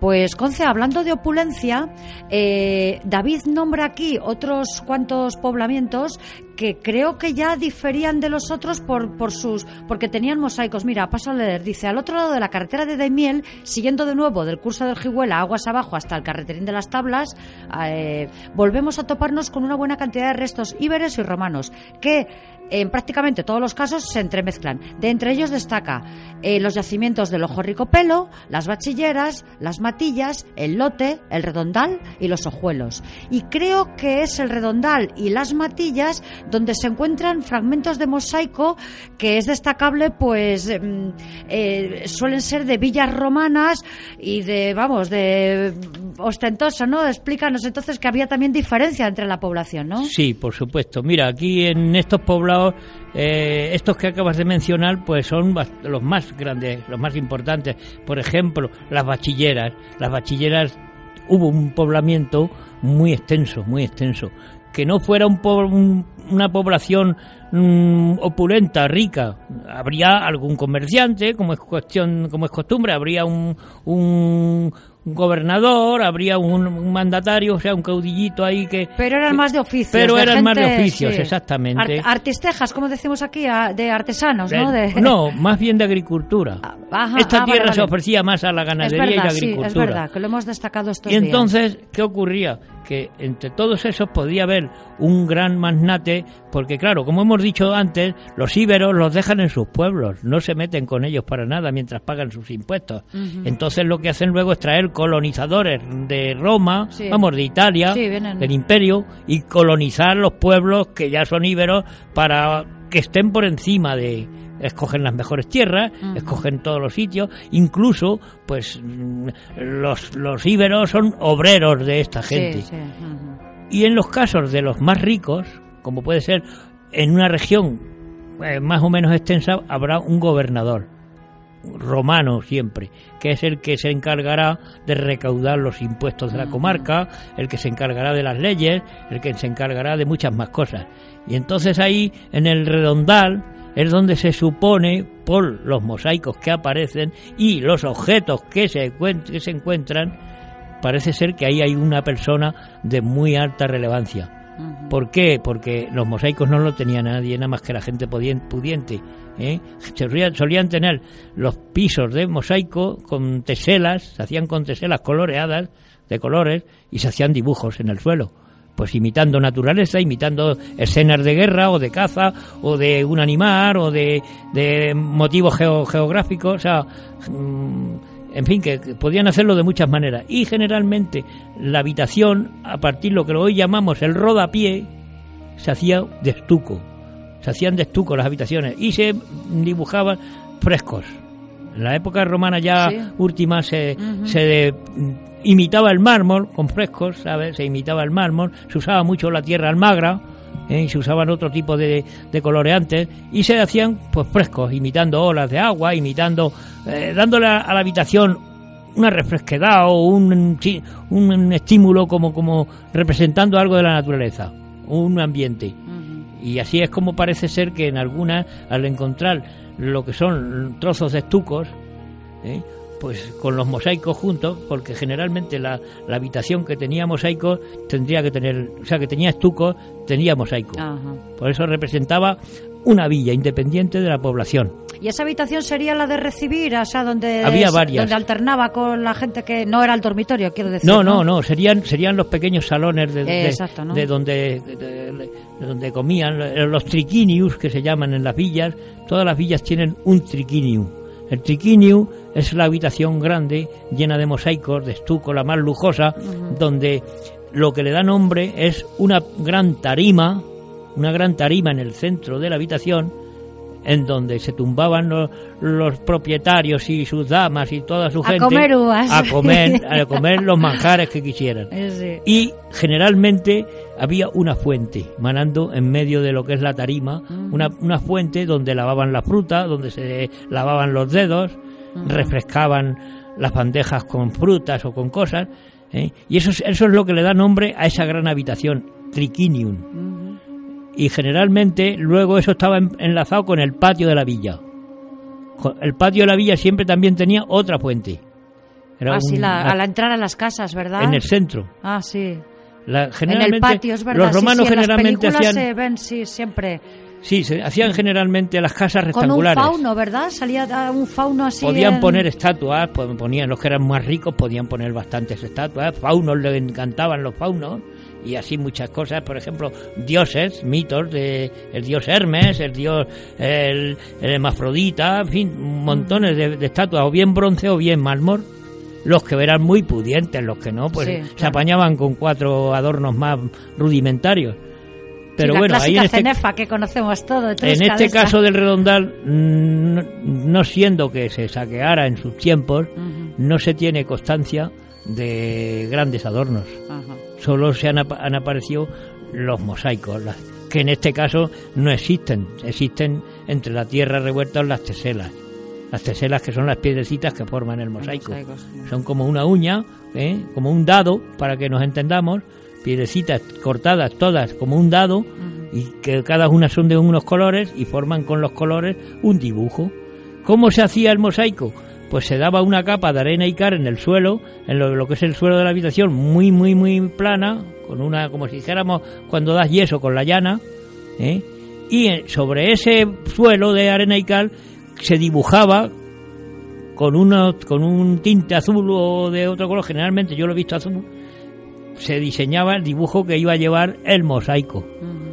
Pues, Conce, hablando de opulencia, eh, David nombra aquí otros cuantos poblamientos que creo que ya diferían de los otros por, por sus, porque tenían mosaicos. Mira, paso a leer. Dice, al otro lado de la carretera de Daimiel, siguiendo de nuevo del curso del Jiguela aguas abajo hasta el carreterín de las tablas, eh, volvemos a toparnos con una buena cantidad de restos íberes y romanos que en prácticamente todos los casos se entremezclan. De entre ellos destaca eh, los yacimientos del Ojo Rico Pelo, las bachilleras, las matillas, el lote, el redondal y los ojuelos. Y creo que es el redondal y las matillas donde se encuentran fragmentos de mosaico que es destacable, pues mm, eh, suelen ser de villas romanas y de, vamos, de mm, ostentoso, ¿no? Explícanos entonces que había también diferencia entre la población, ¿no? Sí, por supuesto. Mira, aquí en estos poblados, eh, estos que acabas de mencionar, pues son los más grandes, los más importantes. Por ejemplo, las bachilleras. Las bachilleras hubo un poblamiento muy extenso, muy extenso. Que no fuera un po- un- una población mm, opulenta, rica. Habría algún comerciante, como es cuestión, como es costumbre, habría un, un gobernador, habría un, un mandatario, o sea, un caudillito ahí que Pero eran más de oficios. Pero de eran más de oficios, sí. exactamente. Ar- artistejas, como decimos aquí, de artesanos, ¿no? Eh, De- no, más bien de agricultura. Ah, ajá, Esta ah, vale, tierra se vale. ofrecía más a la ganadería verdad, y la sí, agricultura. es verdad, que lo hemos destacado estos Y días. entonces, ¿qué ocurría? Que entre todos esos podía haber un gran magnate, porque claro, como hemos dicho antes, los íberos los dejan en sus pueblos, no se meten con ellos para nada mientras pagan sus impuestos. Entonces lo que hacen luego es traer colonizadores de Roma, Sí. vamos, de Italia, Sí, del imperio, y colonizar los pueblos que ya son íberos para que estén por encima de escogen las mejores tierras, escogen todos los sitios, incluso pues los, los íberos son obreros de esta Sí, gente. Y en los casos de los más ricos, como puede ser en una región eh, más o menos extensa, habrá un gobernador romano siempre, que es el que se encargará de recaudar los impuestos de la comarca, el que se encargará de las leyes, el que se encargará de muchas más cosas. Y entonces ahí, en el redondal, es donde se supone, por los mosaicos que aparecen y los objetos que se, encuent- que se encuentran, parece ser que ahí hay una persona de muy alta relevancia. ¿Por qué? Porque los mosaicos no lo tenía nadie, nada más que la gente pudiente. ¿Eh? Solían tener los pisos de mosaico con teselas, se hacían con teselas coloreadas de colores y se hacían dibujos en el suelo pues imitando naturaleza, imitando escenas de guerra o de caza o de un animal o de, de motivos geo- geográficos, o sea, mm, en fin, que, que podían hacerlo de muchas maneras. Y generalmente la habitación, a partir de lo que hoy llamamos el rodapié, se hacía de estuco. Se hacían de estuco las habitaciones y se dibujaban frescos. En la época romana ya Sí. última se, se de- imitaba el mármol con frescos, ¿sabes? Se imitaba el mármol, se usaba mucho la tierra almagra ¿eh? y se usaban otro tipo de, de coloreantes y se hacían pues frescos, imitando olas de agua, imitando, eh, dándole a, a la habitación una refresquedad o un, un estímulo como, como representando algo de la naturaleza, un ambiente. Ujú. Y así es como parece ser que en algunas, al encontrar lo que son trozos de estucos, ¿eh? pues con los mosaicos juntos, porque generalmente la, la habitación que tenía mosaicos tendría que tener, o sea, que tenía estucos, tenía mosaico. Ajá. Por eso representaba una villa independiente de la población. Y esa habitación sería la de recibir, o sea, donde, Había varias. donde alternaba con la gente que no era el dormitorio, quiero decir. No, no, no, serían serían los pequeños salones de, de- Exacto, ¿no? de donde de- de donde comían eh, los triquinius que se llaman en las villas. Todas las villas tienen un triquiniu. El triquiniu es la habitación grande llena de mosaicos, de estuco, la más lujosa, donde lo que le da nombre es una gran tarima, una gran tarima en el centro de la habitación en donde se tumbaban los, los propietarios y sus damas y toda su A gente comer uvas. a comer a comer los manjares que quisieran sí. y generalmente había una fuente manando en medio de lo que es la tarima una, una fuente donde lavaban la fruta donde se lavaban los dedos refrescaban las bandejas con frutas o con cosas ¿eh? y eso es, eso es lo que le da nombre a esa gran habitación triquinium Ujú. Y generalmente luego eso estaba en- enlazado con el patio de la villa. El patio de la villa siempre también tenía otra fuente. Era Ah, sí, un- la- a la entrada a las casas, ¿verdad? en el centro. Ah, sí. La- En el patio, es verdad. los sí, romanos sí, en las generalmente hacían se ven, sí, siempre. Sí, se hacían generalmente las casas Con un rectangulares. fauno, ¿verdad? Salía ah, un fauno así. Podían en- poner estatuas, pues, ponían los que eran más ricos podían poner bastantes estatuas, faunos les encantaban los faunos y así muchas cosas, por ejemplo, dioses, mitos de el dios Hermes, el dios el, el hermafrodita, en fin, montones de, de estatuas o bien bronce o bien mármol. Los que eran muy pudientes, los que no, pues Sí, se apañaban con cuatro adornos más rudimentarios. Pero Sí, bueno, la ahí en este, cenefa que conocemos todos. en este caso del redondal, no, no siendo que se saqueara en sus tiempos, no se tiene constancia de grandes adornos. Solo se han, han aparecido los mosaicos, las- que en este caso no existen. Existen entre la tierra revuelta las teselas. Las teselas que son las piedrecitas que forman el mosaico. Son como una uña, ¿eh? como un dado, para que nos entendamos. Piedrecitas cortadas todas como un dado y que cada una son de unos colores y forman con los colores un dibujo. ¿Cómo se hacía el mosaico? Pues se daba una capa de arena y cal en el suelo, en lo, lo que es el suelo de la habitación, muy, muy, muy plana, con una, como si dijéramos cuando das yeso con la llana, ¿eh? y sobre ese suelo de arena y cal se dibujaba con, uno, con un tinte azul o de otro color, generalmente yo lo he visto azul, se diseñaba el dibujo que iba a llevar el mosaico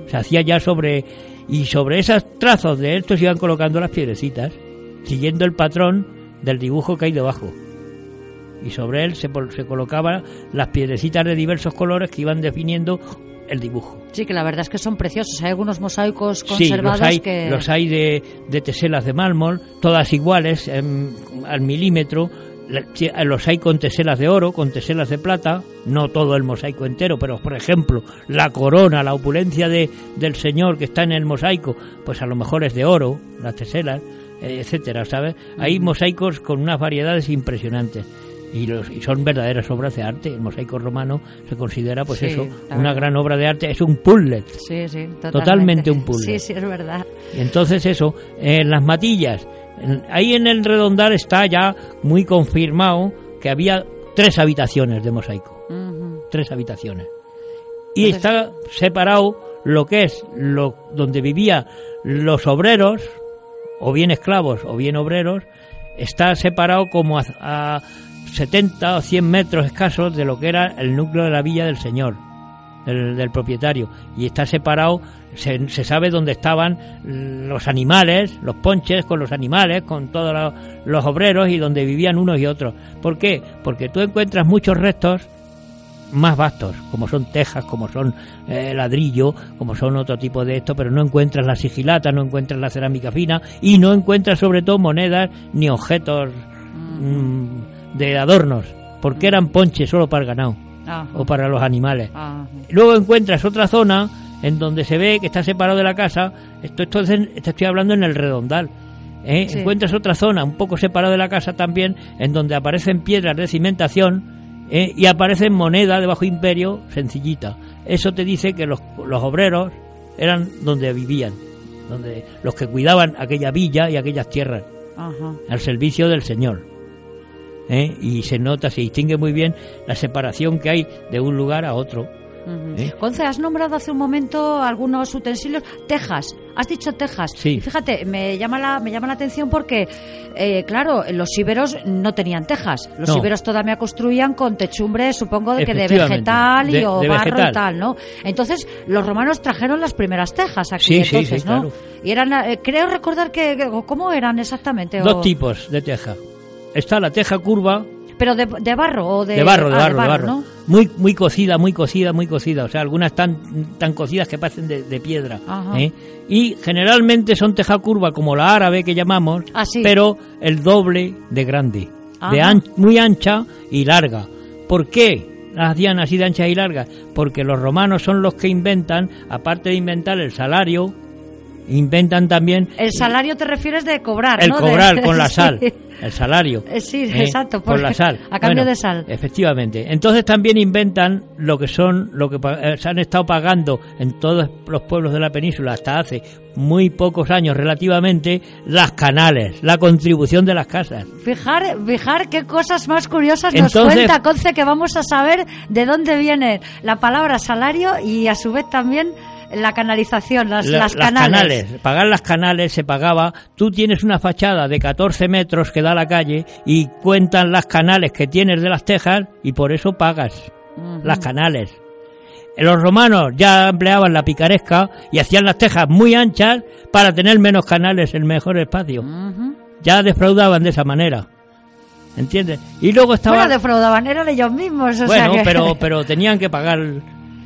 se hacía ya sobre y sobre esos trazos de estos iban colocando las piedrecitas siguiendo el patrón del dibujo que hay debajo y sobre él se, se colocaban las piedrecitas de diversos colores que iban definiendo el dibujo Sí, que la verdad es que son preciosos. Hay algunos mosaicos sí conservados los hay que. los hay de, de teselas de mármol todas iguales al milímetro los hay con teselas de oro, con teselas de plata, no todo el mosaico entero, pero por ejemplo, la corona, la opulencia de, del señor que está en el mosaico, pues a lo mejor es de oro, las teselas, eh, etcétera, ¿sabes? Hay mosaicos con unas variedades impresionantes. Y, los, y son verdaderas obras de arte. El mosaico romano se considera, pues Sí, eso, una gran obra de arte. Es un puzzle. Sí, sí, totalmente. Totalmente un puzzle. Sí, sí, es verdad. Y entonces eso, en las matillas, ahí en el redondal está ya muy confirmado que había tres habitaciones de mosaico, tres habitaciones. Y Entonces- está separado lo que es lo donde vivían los obreros, o bien esclavos o bien obreros, está separado como a, a 70 o 100 metros escasos de lo que era el núcleo de la villa del señor, del, del propietario. Y está separado, se, se sabe dónde estaban los animales, los ponches con los animales, con todos los, los obreros y donde vivían unos y otros. ¿Por qué? Porque tú encuentras muchos restos más vastos, como son tejas, como son eh, ladrillo, como son otro tipo de esto, pero no encuentras la sigilata, no encuentras la cerámica fina y no encuentras sobre todo monedas ni objetos mm, de adornos, porque eran ponches solo para el ganado Ajá. o para los animales. Ajá. Luego encuentras otra zona en donde se ve que está separado de la casa. Esto, estoy hablando en el redondal. ¿eh? Sí. Encuentras otra zona un poco separada de la casa también, en donde aparecen piedras de cimentación ¿eh? y aparecen moneda de bajo imperio sencillita. Eso te dice que los, los obreros eran donde vivían, donde los que cuidaban aquella villa y aquellas tierras Ajá. al servicio del Señor. ¿eh? Y se nota, se distingue muy bien la separación que hay de un lugar a otro. Ujú. ¿Eh? Conce, has nombrado hace un momento algunos utensilios. Tejas, has dicho tejas. Sí. Fíjate, me llama la, me llama la atención porque, eh, claro, los íberos no tenían tejas. Los No. íberos todavía construían con techumbres, supongo, de que de vegetal y De- o de barro vegetal. y tal, ¿no? Entonces, los romanos trajeron las primeras tejas aquí, Sí, sí, entonces, sí, ¿no? claro. Y eran, eh, creo recordar que, que- ¿cómo eran exactamente? Dos O- tipos de teja. Está la teja curva Pero de, de barro o de... de barro, de ah, barro, de barro. ¿no? Muy, muy cocida, muy cocida, muy cocida. O sea, algunas tan, tan cocidas que parecen de, de piedra. Ajá. ¿eh? Y generalmente son teja curva como la árabe que llamamos, Ah, sí. pero el doble de grande. De Ajá. an- muy ancha y larga. ¿Por qué? Las hacían así de anchas y largas. Porque los romanos son los que inventan, aparte de inventar el salario, inventan también El salario te refieres de cobrar, el ¿no? De- cobrar con la Sí. sal, el salario. Eh, sí, ¿eh? exacto, Con por- la sal. a cambio Bueno, de sal. Efectivamente. Entonces también inventan lo que son, lo que eh, se han estado pagando en todos los pueblos de la península hasta hace muy pocos años relativamente, las canales, la contribución de las casas. Fijar, fijar qué cosas más curiosas nos Entonces- cuenta Conce que vamos a saber de dónde viene la palabra salario y a su vez también la canalización, las, La- las canales. Pagar las canales se pagaba. Tú tienes una fachada de 14 metros que da a la calle y cuentan las canales que tienes de las tejas y por eso pagas las canales. Los romanos ya empleaban la picaresca y hacían las tejas muy anchas para tener menos canales en mejor espacio. Ya defraudaban de esa manera. ¿Entiendes? Y luego estaba... Bueno, defraudaban, eran ellos mismos. O bueno, sea que pero, pero tenían que pagar...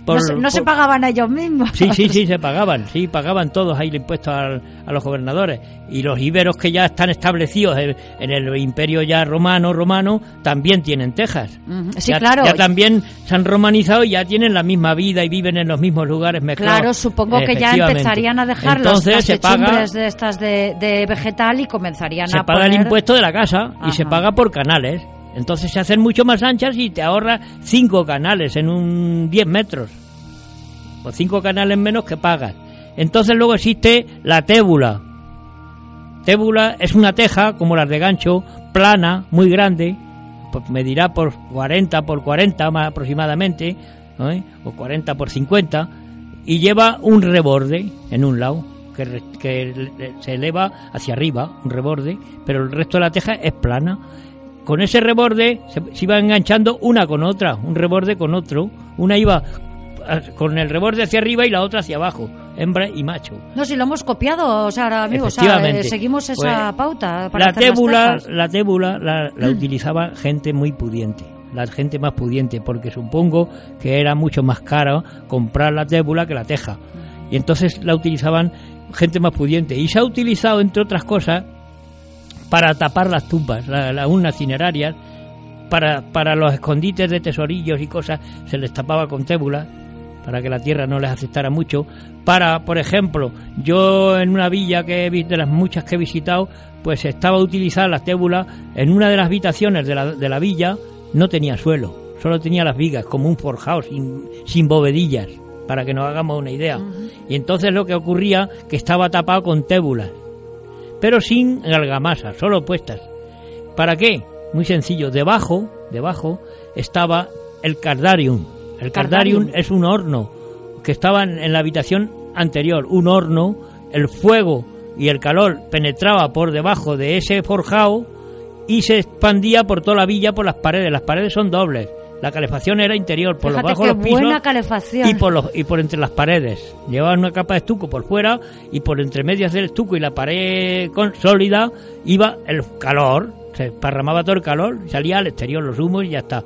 por- no, se, no se por- pagaban a ellos mismos. Sí, sí, sí, se pagaban, sí, pagaban todos ahí el impuesto al- a los gobernadores. Y los íberos que ya están establecidos en, en el imperio ya romano, romano, también tienen tejas. Sí, ya, claro. ya también se han romanizado y ya tienen la misma vida y viven en los mismos lugares mezclados. Claro, supongo que ya empezarían a dejar Entonces las se paga, de estas de, de vegetal y comenzarían se a paga el impuesto de la casa y se paga por canales. Entonces se hacen mucho más anchas y te ahorras cinco canales en un 10 metros. O cinco canales menos que pagas. Entonces luego existe la tébula. Tébula es una teja como las de gancho, plana, muy grande, pues medirá por 40 por 40 más aproximadamente, ¿eh? o 40 por 50, y lleva un reborde en un lado, que, se eleva hacia arriba, un reborde, pero el resto de la teja es plana. Con ese reborde se, se iba enganchando una con otra, un reborde con otro. Una iba con el reborde hacia arriba y la otra hacia abajo, hembra y macho. No, si lo hemos copiado, o sea, ahora o sea, eh, seguimos esa Pues, pauta para la hacer las tébula, la tébula la, la utilizaba gente muy pudiente, la gente más pudiente, porque supongo que era mucho más caro comprar la tébula que la teja. Y entonces la utilizaban gente más pudiente. Y se ha utilizado, entre otras cosas, para tapar las tumbas, la- las urnas cinerarias, para, para los escondites de tesorillos y cosas, se les tapaba con tébula para que la tierra no les afectara mucho. Para, por ejemplo, yo en una villa que he visto, de las muchas que he visitado, pues estaba utilizada la tébula en una de las habitaciones de la, de la villa, no tenía suelo, solo tenía las vigas, como un forjado, sin, sin bovedillas, para que nos hagamos una idea. Y entonces lo que ocurría, que estaba tapado con tébulas, pero sin argamasa, solo puestas. ¿Para qué? Muy sencillo, debajo, debajo estaba el cardarium. El cardarium, Cardarium. es un horno que estaba en, en la habitación anterior, un horno, el fuego y el calor penetraba por debajo de ese forjado y se expandía por toda la villa por las paredes. Las paredes son dobles. La calefacción era interior, por Fíjate los bajos los pisos buena calefacción. y por los y por entre las paredes. Llevaban una capa de estuco por fuera y por entre medias del estuco y la pared con, sólida iba el calor, se esparramaba todo el calor, salía al exterior los humos y ya está.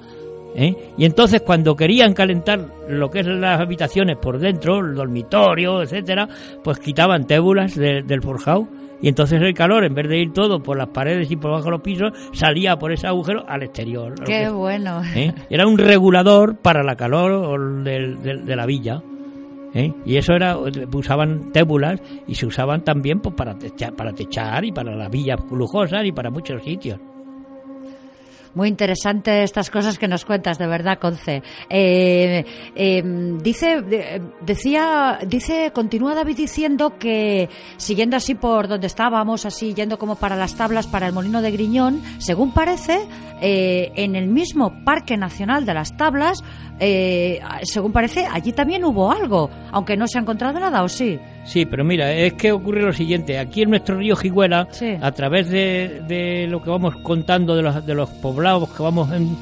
¿eh? Y entonces cuando querían calentar lo que es las habitaciones por dentro, el dormitorio, etcétera, pues quitaban tébulas de- del forjado y entonces el calor, en vez de ir todo por las paredes y por bajo los pisos, salía por ese agujero al exterior. Qué bueno. ¿eh? Era un regulador para la calor de, la villa. ¿eh? Y eso era, usaban tébulas y se usaban también pues, para, techar, para techar y para las villas lujosas y para muchos sitios. Muy interesante estas cosas que nos cuentas, de verdad, Conce. Eh, eh, dice, de- decía, dice, continúa David diciendo que siguiendo así por donde estábamos, así yendo como para las tablas para el molino de Griñón, según parece, eh, en el mismo Parque Nacional de las Tablas, eh, según parece, allí también hubo algo, aunque no se ha encontrado nada, ¿o sí? Sí, pero mira, es que ocurre lo siguiente. Aquí en nuestro río Jiguela, Sí. a través de, de lo que vamos contando de los, de los poblados que vamos en-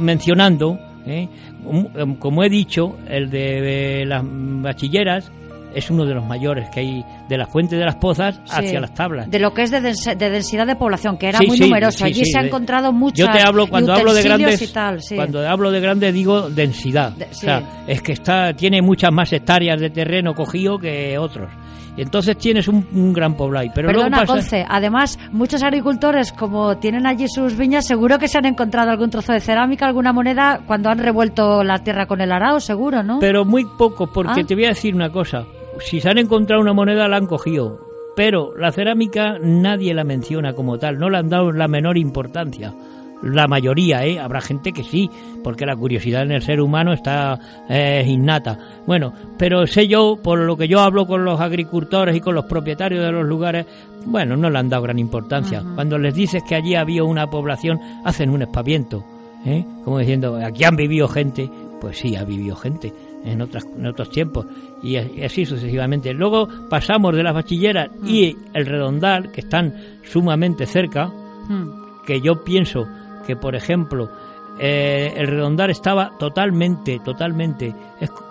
mencionando, ¿eh? como, em, como he dicho, el de las bachilleras es uno de los mayores que hay de la fuente de las pozas Sí. hacia las tablas. De lo que es de, densi- de densidad de población, que era Sí, muy sí, numeroso. allí se ha encontrado muchas Yo te hablo cuando hablo de grandes y tal, cuando hablo de grandes digo densidad. De- O sea, es que está tiene muchas más hectáreas de terreno cogido que otros. Y entonces tienes un, un gran poblado. Pero Perdona, luego pasa, Conce, además, muchos agricultores, como tienen allí sus viñas, seguro que se han encontrado algún trozo de cerámica, alguna moneda, cuando han revuelto la tierra con el arao, seguro, ¿no? pero muy poco, porque Ah. te voy a decir una cosa. Si se han encontrado una moneda la han cogido, pero la cerámica nadie la menciona como tal, no le han dado la menor importancia. La mayoría, ¿eh? Habrá gente que sí, porque la curiosidad en el ser humano está eh, innata. Bueno, pero sé yo, por lo que yo hablo con los agricultores y con los propietarios de los lugares, bueno, no le han dado gran importancia. Cuando les dices que allí había una población, hacen un espaviento, ¿eh? Como diciendo, aquí han vivido gente, pues sí, ha vivido gente en, otras, en otros tiempos y así sucesivamente. Luego pasamos de las bachilleras y el redondal, que están sumamente cerca, Hmm. que yo pienso que, por ejemplo, eh, el redondal estaba totalmente, totalmente.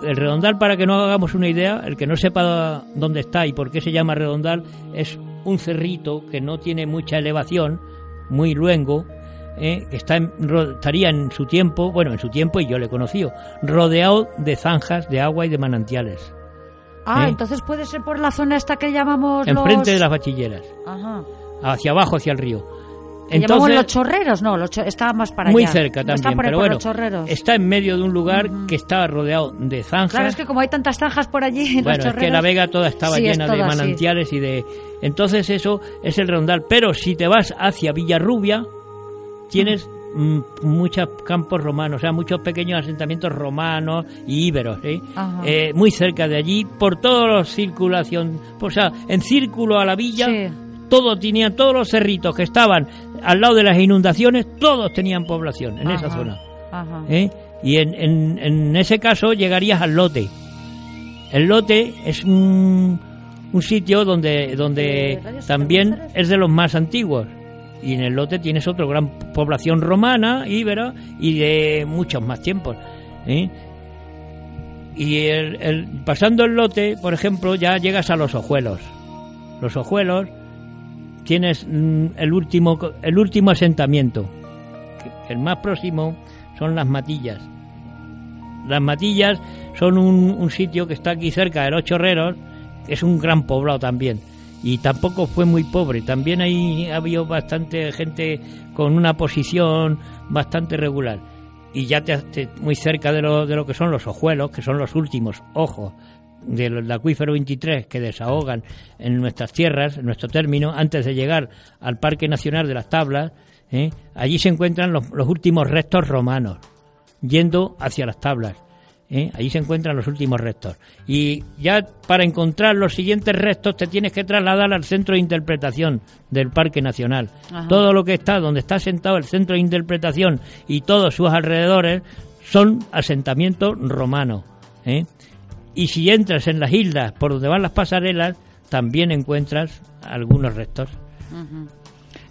el redondal, para que no hagamos una idea, el que no sepa dónde está y por qué se llama redondal, es un cerrito que no tiene mucha elevación, muy luengo, eh, que está en- estaría en su tiempo, bueno, en su tiempo, y yo le he conocido, rodeado de zanjas de agua y de manantiales, Ah, ¿eh? entonces puede ser por la zona esta que llamamos enfrente los... de las bachilleras, Ajá. hacia abajo, hacia el río. Que llamamos los chorreros, no, los cho- está más para muy allá. cerca Está también, por ahí pero por bueno, los está en medio de un lugar que está rodeado de zanjas. Claro, es que como hay tantas zanjas por allí, los bueno, es que la Vega toda estaba Sí, es llena de así. manantiales y de... Entonces eso es el redondal. Pero si te vas hacia Villarrubia, tienes mm, muchos campos romanos, o sea, muchos pequeños asentamientos romanos y íberos, ¿eh? Eh, muy cerca de allí, por todos los circulación, o sea, en círculo a la villa, Sí. todos tenían, todos los cerritos que estaban al lado de las inundaciones, todos tenían población en esa zona. Ajá. ¿eh? Y en, en, en ese caso llegarías al lote. El lote es un, un sitio donde, donde Eh, ¿radios también es de los más antiguos. Y en el lote tienes otra gran población romana, íbera y de muchos más tiempos. ¿eh? Y el, pasando el lote, por ejemplo, ya llegas a los ojuelos. Los ojuelos tienes mm, el último el último asentamiento. El más próximo son las matillas. Las matillas son un, un sitio que está aquí cerca de los chorreros, que es un gran poblado también. Y tampoco fue muy pobre. También ahí ha habido bastante gente con una posición bastante regular. Y ya te, muy cerca de lo, de lo que son los ojuelos, que son los últimos ojos del acuífero 23 que desahogan en nuestras tierras, en nuestro término, antes de llegar al Parque Nacional de las Tablas, ¿eh? allí se encuentran los últimos restos romanos, yendo hacia las tablas. ¿Eh? Allí se encuentran los últimos restos. Y ya para encontrar los siguientes restos te tienes que trasladar al centro de interpretación del Parque Nacional. Ajá. Todo lo que está, donde está sentado el centro de interpretación y todos sus alrededores son asentamientos romanos. ¿eh? Y si entras en las islas por donde van las pasarelas, también encuentras algunos restos.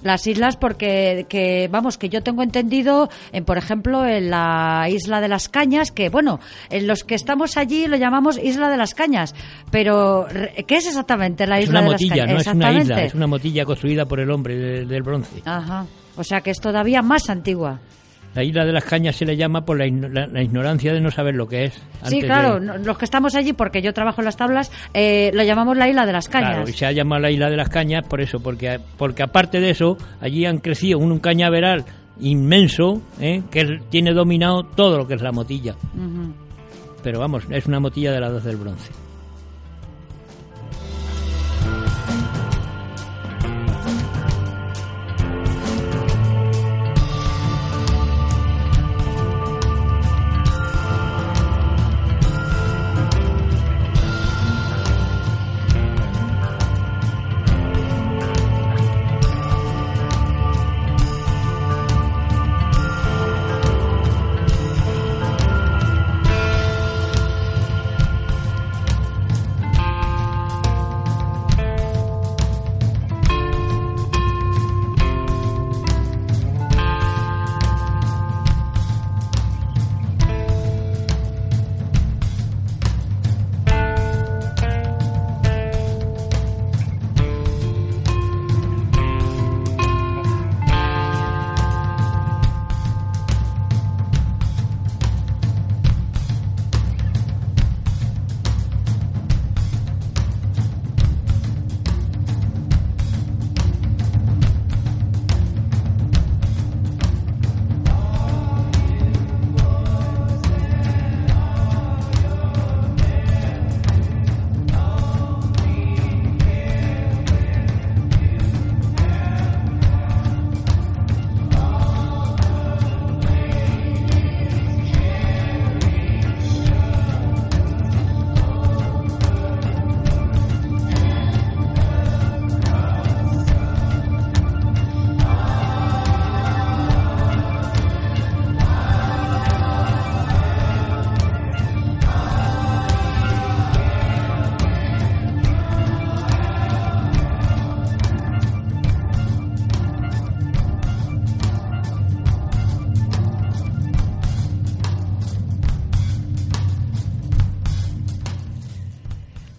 Las islas porque, que, vamos, que yo tengo entendido, en, por ejemplo, en la isla de las Cañas, que, bueno, en los que estamos allí lo llamamos isla de las Cañas, pero ¿qué es exactamente la Es isla de motilla, las Cañas? no es una isla, es una motilla construida por el hombre de- del bronce. Ajá. O sea que es todavía más antigua. La isla de las cañas se le llama por la, igno- la- la ignorancia de no saber lo que es. Sí, claro, de- los que estamos allí, porque yo trabajo en las tablas, eh, lo llamamos la isla de las Cañas. Claro, y se ha llamado la isla de las cañas por eso, porque, porque aparte de eso, allí han crecido un, un cañaveral inmenso ¿eh? que tiene dominado todo lo que es la motilla. Pero vamos, es una motilla de la dos del bronce.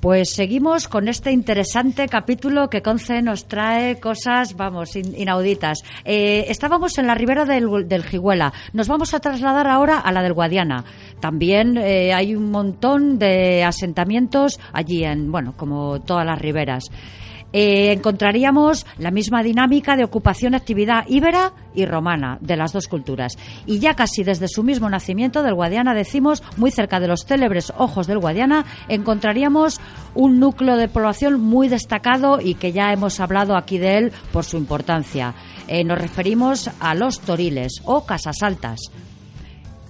Pues seguimos con este interesante capítulo que Conce nos trae cosas, vamos, in- inauditas. Eh, estábamos en la ribera del, del. Nos vamos a trasladar ahora a la del Guadiana. También eh, hay un montón de asentamientos allí en, bueno, como todas las riberas. Eh, encontraríamos la misma dinámica de ocupación actividad íbera y romana de las dos culturas. Y ya casi desde su mismo nacimiento del Guadiana, decimos, muy cerca de los célebres ojos del Guadiana, encontraríamos un núcleo de población muy destacado y que ya hemos hablado aquí de él por su importancia. Eh, nos referimos a los toriles o casas altas.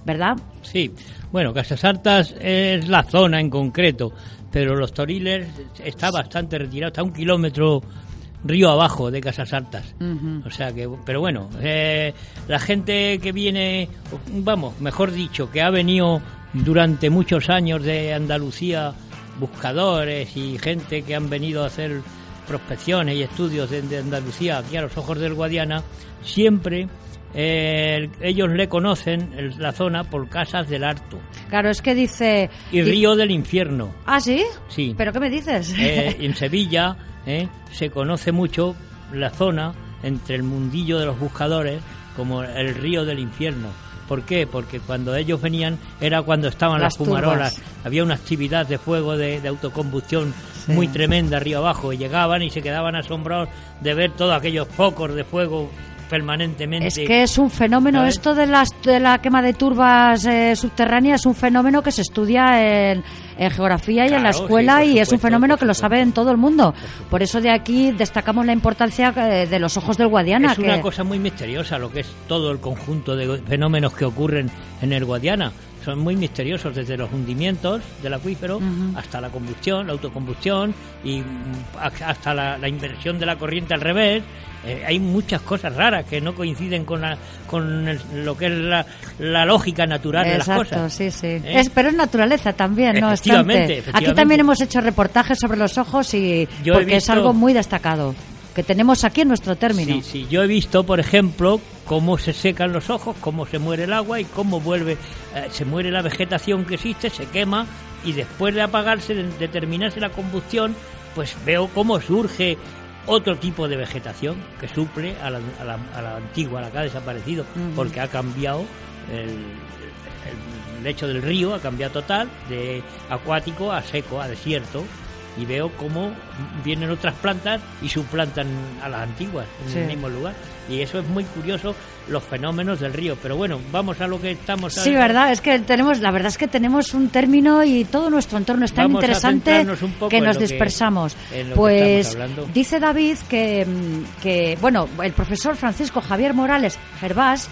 ¿Verdad? Sí, bueno, Casas Altas es la zona en concreto, pero Los Toriles está bastante retirado, está a un kilómetro río abajo de Casas Altas. O sea que, pero bueno, eh, la gente que viene, vamos, mejor dicho, que ha venido durante muchos años de Andalucía, buscadores y gente que han venido a hacer prospecciones y estudios de, de Andalucía aquí a los ojos del Guadiana, siempre eh, ellos le conocen el- la zona por Casas del Harto Claro, es que dice... y Río del Infierno. ¿Ah, sí? Sí. ¿Pero qué me dices? Eh, en Sevilla eh, se conoce mucho la zona entre el mundillo de los buscadores como el río del infierno. ¿Por qué? Porque cuando ellos venían era cuando estaban las, Las fumarolas, había una actividad de fuego de, de autocombustión Sí. muy tremenda río abajo y llegaban y se quedaban asombrados de ver todos aquellos focos de fuego permanentemente. Es que es un fenómeno, ¿Sabes? esto de, las, de la quema de turbas eh, subterráneas es un fenómeno que se estudia en, en geografía y en la escuela sí, y es un fenómeno que lo sabe en todo el mundo. Por eso de aquí destacamos la importancia eh, de los ojos del Guadiana. es una cosa muy misteriosa lo que es todo el conjunto de fenómenos que ocurren en el Guadiana. son muy misteriosos, desde los hundimientos del acuífero hasta la combustión, la autocombustión y mm, hasta la, la inversión de la corriente al revés. Eh, hay muchas cosas raras que no coinciden con, la- con el- lo que es la, la lógica natural de las cosas. sí, sí. ¿Eh? Es, pero es naturaleza también, no Efectivamente. Aquí también hemos hecho reportajes sobre los ojos y Yo porque es algo muy destacado que tenemos aquí en nuestro término. Sí, sí, yo he visto, por ejemplo, cómo se secan los ojos, cómo se muere el agua y cómo vuelve, eh, se muere la vegetación que existe, se quema y después de apagarse, de, de terminarse la combustión, pues veo cómo surge otro tipo de vegetación que suple a la, a la- a la antigua, a la que ha desaparecido, porque ha cambiado el, el lecho del río, ha cambiado total, de acuático a seco, a desierto. Y veo cómo vienen otras plantas y suplantan a las antiguas en Sí. el mismo lugar. Y eso es muy curioso, los fenómenos del río. Pero bueno, vamos a lo que estamos Sí, verdad, es que tenemos, la verdad es que tenemos un término y todo nuestro entorno es tan Vamos interesante que nos dispersamos. que pues dice David que, mm, que, bueno, el profesor Francisco Javier Morales Gervás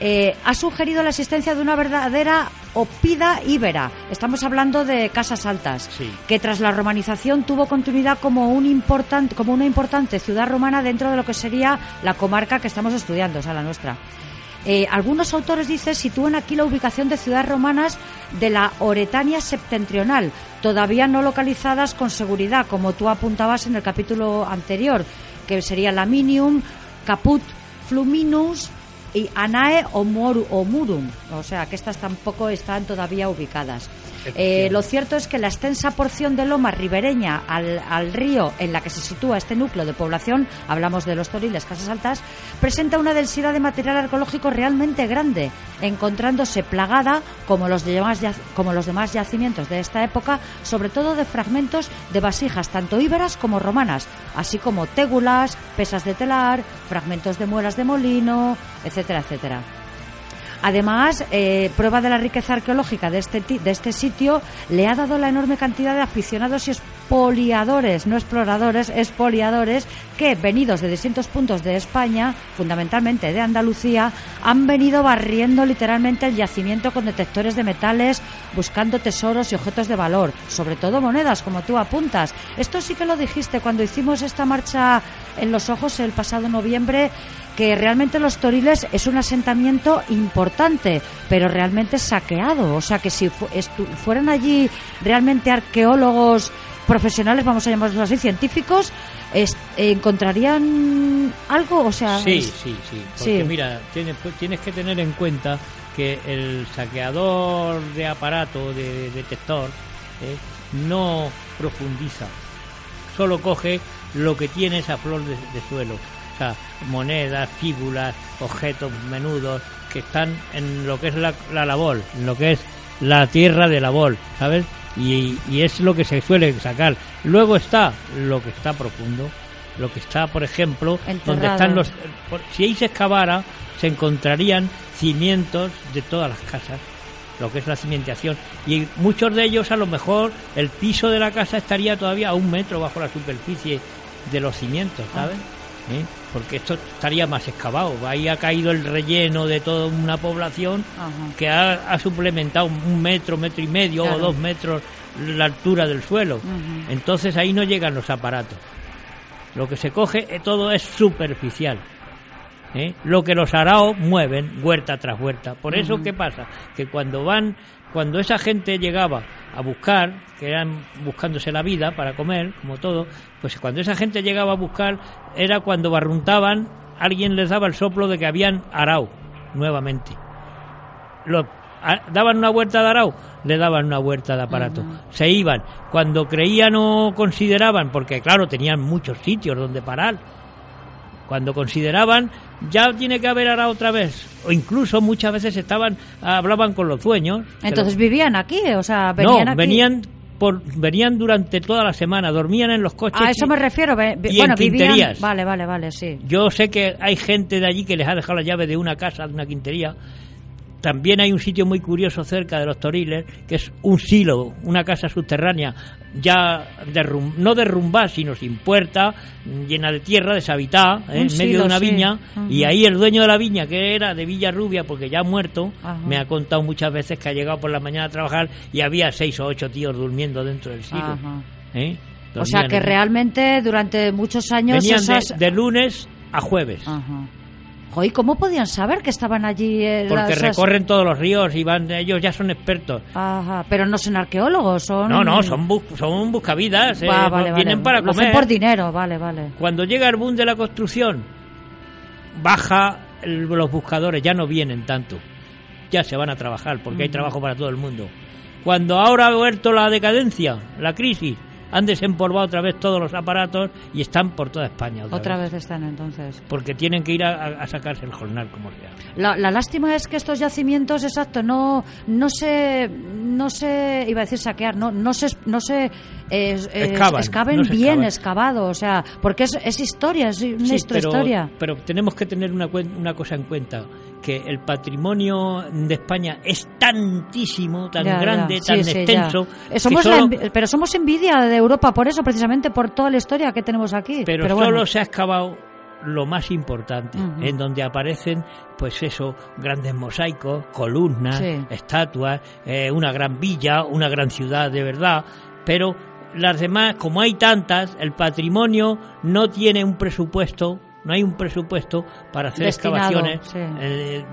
eh, ha sugerido la existencia de una verdadera opida íbera. Estamos hablando de casas altas, Sí. que tras la romanización tuvo continuidad como un importante, como una importante ciudad romana dentro de lo que sería la comarca que estamos estudiando, o sea, la nuestra. Eh, algunos autores, dice, sitúan aquí la ubicación de ciudades romanas de la Oretania septentrional, todavía no localizadas con seguridad, como tú apuntabas en el capítulo anterior, que sería Laminium, Caput, Fluminus e Anae o Omurum, o sea que estas tampouco están todavía ubicadas. Eh, lo cierto es que la extensa porción de loma ribereña al, al río en la que se sitúa este núcleo de población, hablamos de los Toriles, Casas Altas, presenta una densidad de material arqueológico realmente grande, encontrándose plagada, como los, demás, como los demás yacimientos de esta época, sobre todo de fragmentos de vasijas, tanto íberas como romanas, así como tégulas, pesas de telar, fragmentos de muelas de molino, etcétera, etcétera. Además, eh, prueba de la riqueza arqueológica de este, de este sitio le ha dado la enorme cantidad de aficionados y expoliadores, no exploradores, expoliadores, que, venidos de distintos puntos de España, fundamentalmente de Andalucía, han venido barriendo literalmente el yacimiento con detectores de metales, buscando tesoros y objetos de valor, sobre todo monedas, como tú apuntas. Esto sí que lo dijiste cuando hicimos esta marcha en los ojos el pasado noviembre que realmente los Toriles es un asentamiento importante, pero realmente saqueado. O sea que si fu- fueran allí realmente arqueólogos profesionales, vamos a llamarlos así, científicos, encontrarían algo. O sea, Sí, es- sí, sí. Porque Sí. mira, tienes, pues, tienes que tener en cuenta que el saqueador de aparato, de detector, ¿eh? no profundiza. Solo coge lo que tienes a flor de, de suelo. O sea, monedas, fíbulas, objetos menudos que están en lo que es la, la labor, en lo que es la tierra de labor, ¿sabes? Y, y es lo que se suele sacar. Luego está lo que está profundo, lo que está, por ejemplo, donde están los... por- si ahí se excavara, se encontrarían cimientos de todas las casas, lo que es la cimentación. Y muchos de ellos, a lo mejor, el piso de la casa estaría todavía a un metro bajo la superficie de los cimientos, ¿sabes? ¿Eh? Porque esto estaría más excavado. Ahí ha caído el relleno de toda una población Ajá. que ha, ha suplementado un metro, metro y medio Claro. o dos metros la altura del suelo. Entonces ahí no llegan los aparatos. Lo que se coge eh, todo es superficial. ¿eh? Lo que los araos mueven huerta tras huerta. Por eso, ¿qué pasa? Que cuando van, cuando esa gente llegaba a buscar, que eran buscándose la vida para comer, como todo, pues cuando esa gente llegaba a buscar, era cuando barruntaban, alguien les daba el soplo de que habían arao nuevamente. Lo- a- daban una vuelta de arao, le daban una vuelta de aparato. Se iban. Cuando creían o consideraban, porque claro, tenían muchos sitios donde parar, cuando consideraban ya tiene que haber arao otra vez, o incluso muchas veces estaban hablaban con los dueños. Entonces los- vivían aquí, o sea, venían no, aquí. venían por venían durante toda la semana, dormían en los coches. A eso me refiero. ve- vi- y en bueno, vivían. quinterías. Vale, vale, vale, sí. Yo sé que hay gente de allí que les ha dejado la llave de una casa, de una quintería, también hay un sitio muy curioso cerca de los Toriles, que es un silo, una casa subterránea, ya derrum no derrumbada, sino sin puerta, llena de tierra, deshabitada, ¿eh? En medio silo, de una sí. viña. Y ahí el dueño de la viña, que era de Villarrubia, porque ya ha muerto, Ajá. me ha contado muchas veces que ha llegado por la mañana a trabajar y había seis o ocho tíos durmiendo dentro del silo. ¿eh? O sea que en- realmente durante muchos años Venían de- esas... de, lunes a jueves. Ajá. Joder, ¿cómo podían saber que estaban allí? eh, Porque las- recorren todos los ríos y van, ellos ya son expertos. Ajá, pero no son arqueólogos, son... No, no, son, bus- son buscavidas, eh, Va, vale, vienen vale. para Lo hacen comer. por dinero, vale, vale. Cuando llega el boom de la construcción, baja el- los buscadores, ya no vienen tanto. Ya se van a trabajar, porque hay trabajo para todo el mundo. Cuando ahora ha vuelto la decadencia, la crisis, han desempolvado otra vez todos los aparatos y están por toda España. Otra, Otra vez. vez están entonces. Porque tienen que ir a, a sacarse el jornal como sea. La, la lástima es que estos yacimientos, exacto, no, no se, no se, iba a decir saquear, no, no se, no se eh, Excavan, excaven no se bien excavan. excavado, o sea, porque es, es historia, es una Sí, histor- pero, historia. pero tenemos que tener una, una cosa en cuenta, que el patrimonio de España es tantísimo, tan Ya, grande, tan sí, extenso, Eh, somos solo- pero somos envidia de Europa por eso, precisamente por toda la historia que tenemos aquí. pero, solo se ha excavado lo más importante, en donde aparecen, pues eso, grandes mosaicos, columnas, Sí. estatuas, eh, una gran villa, una gran ciudad de verdad, pero las demás, como hay tantas, el patrimonio no tiene un presupuesto, no hay un presupuesto para hacer Destinado, excavaciones sí. eh,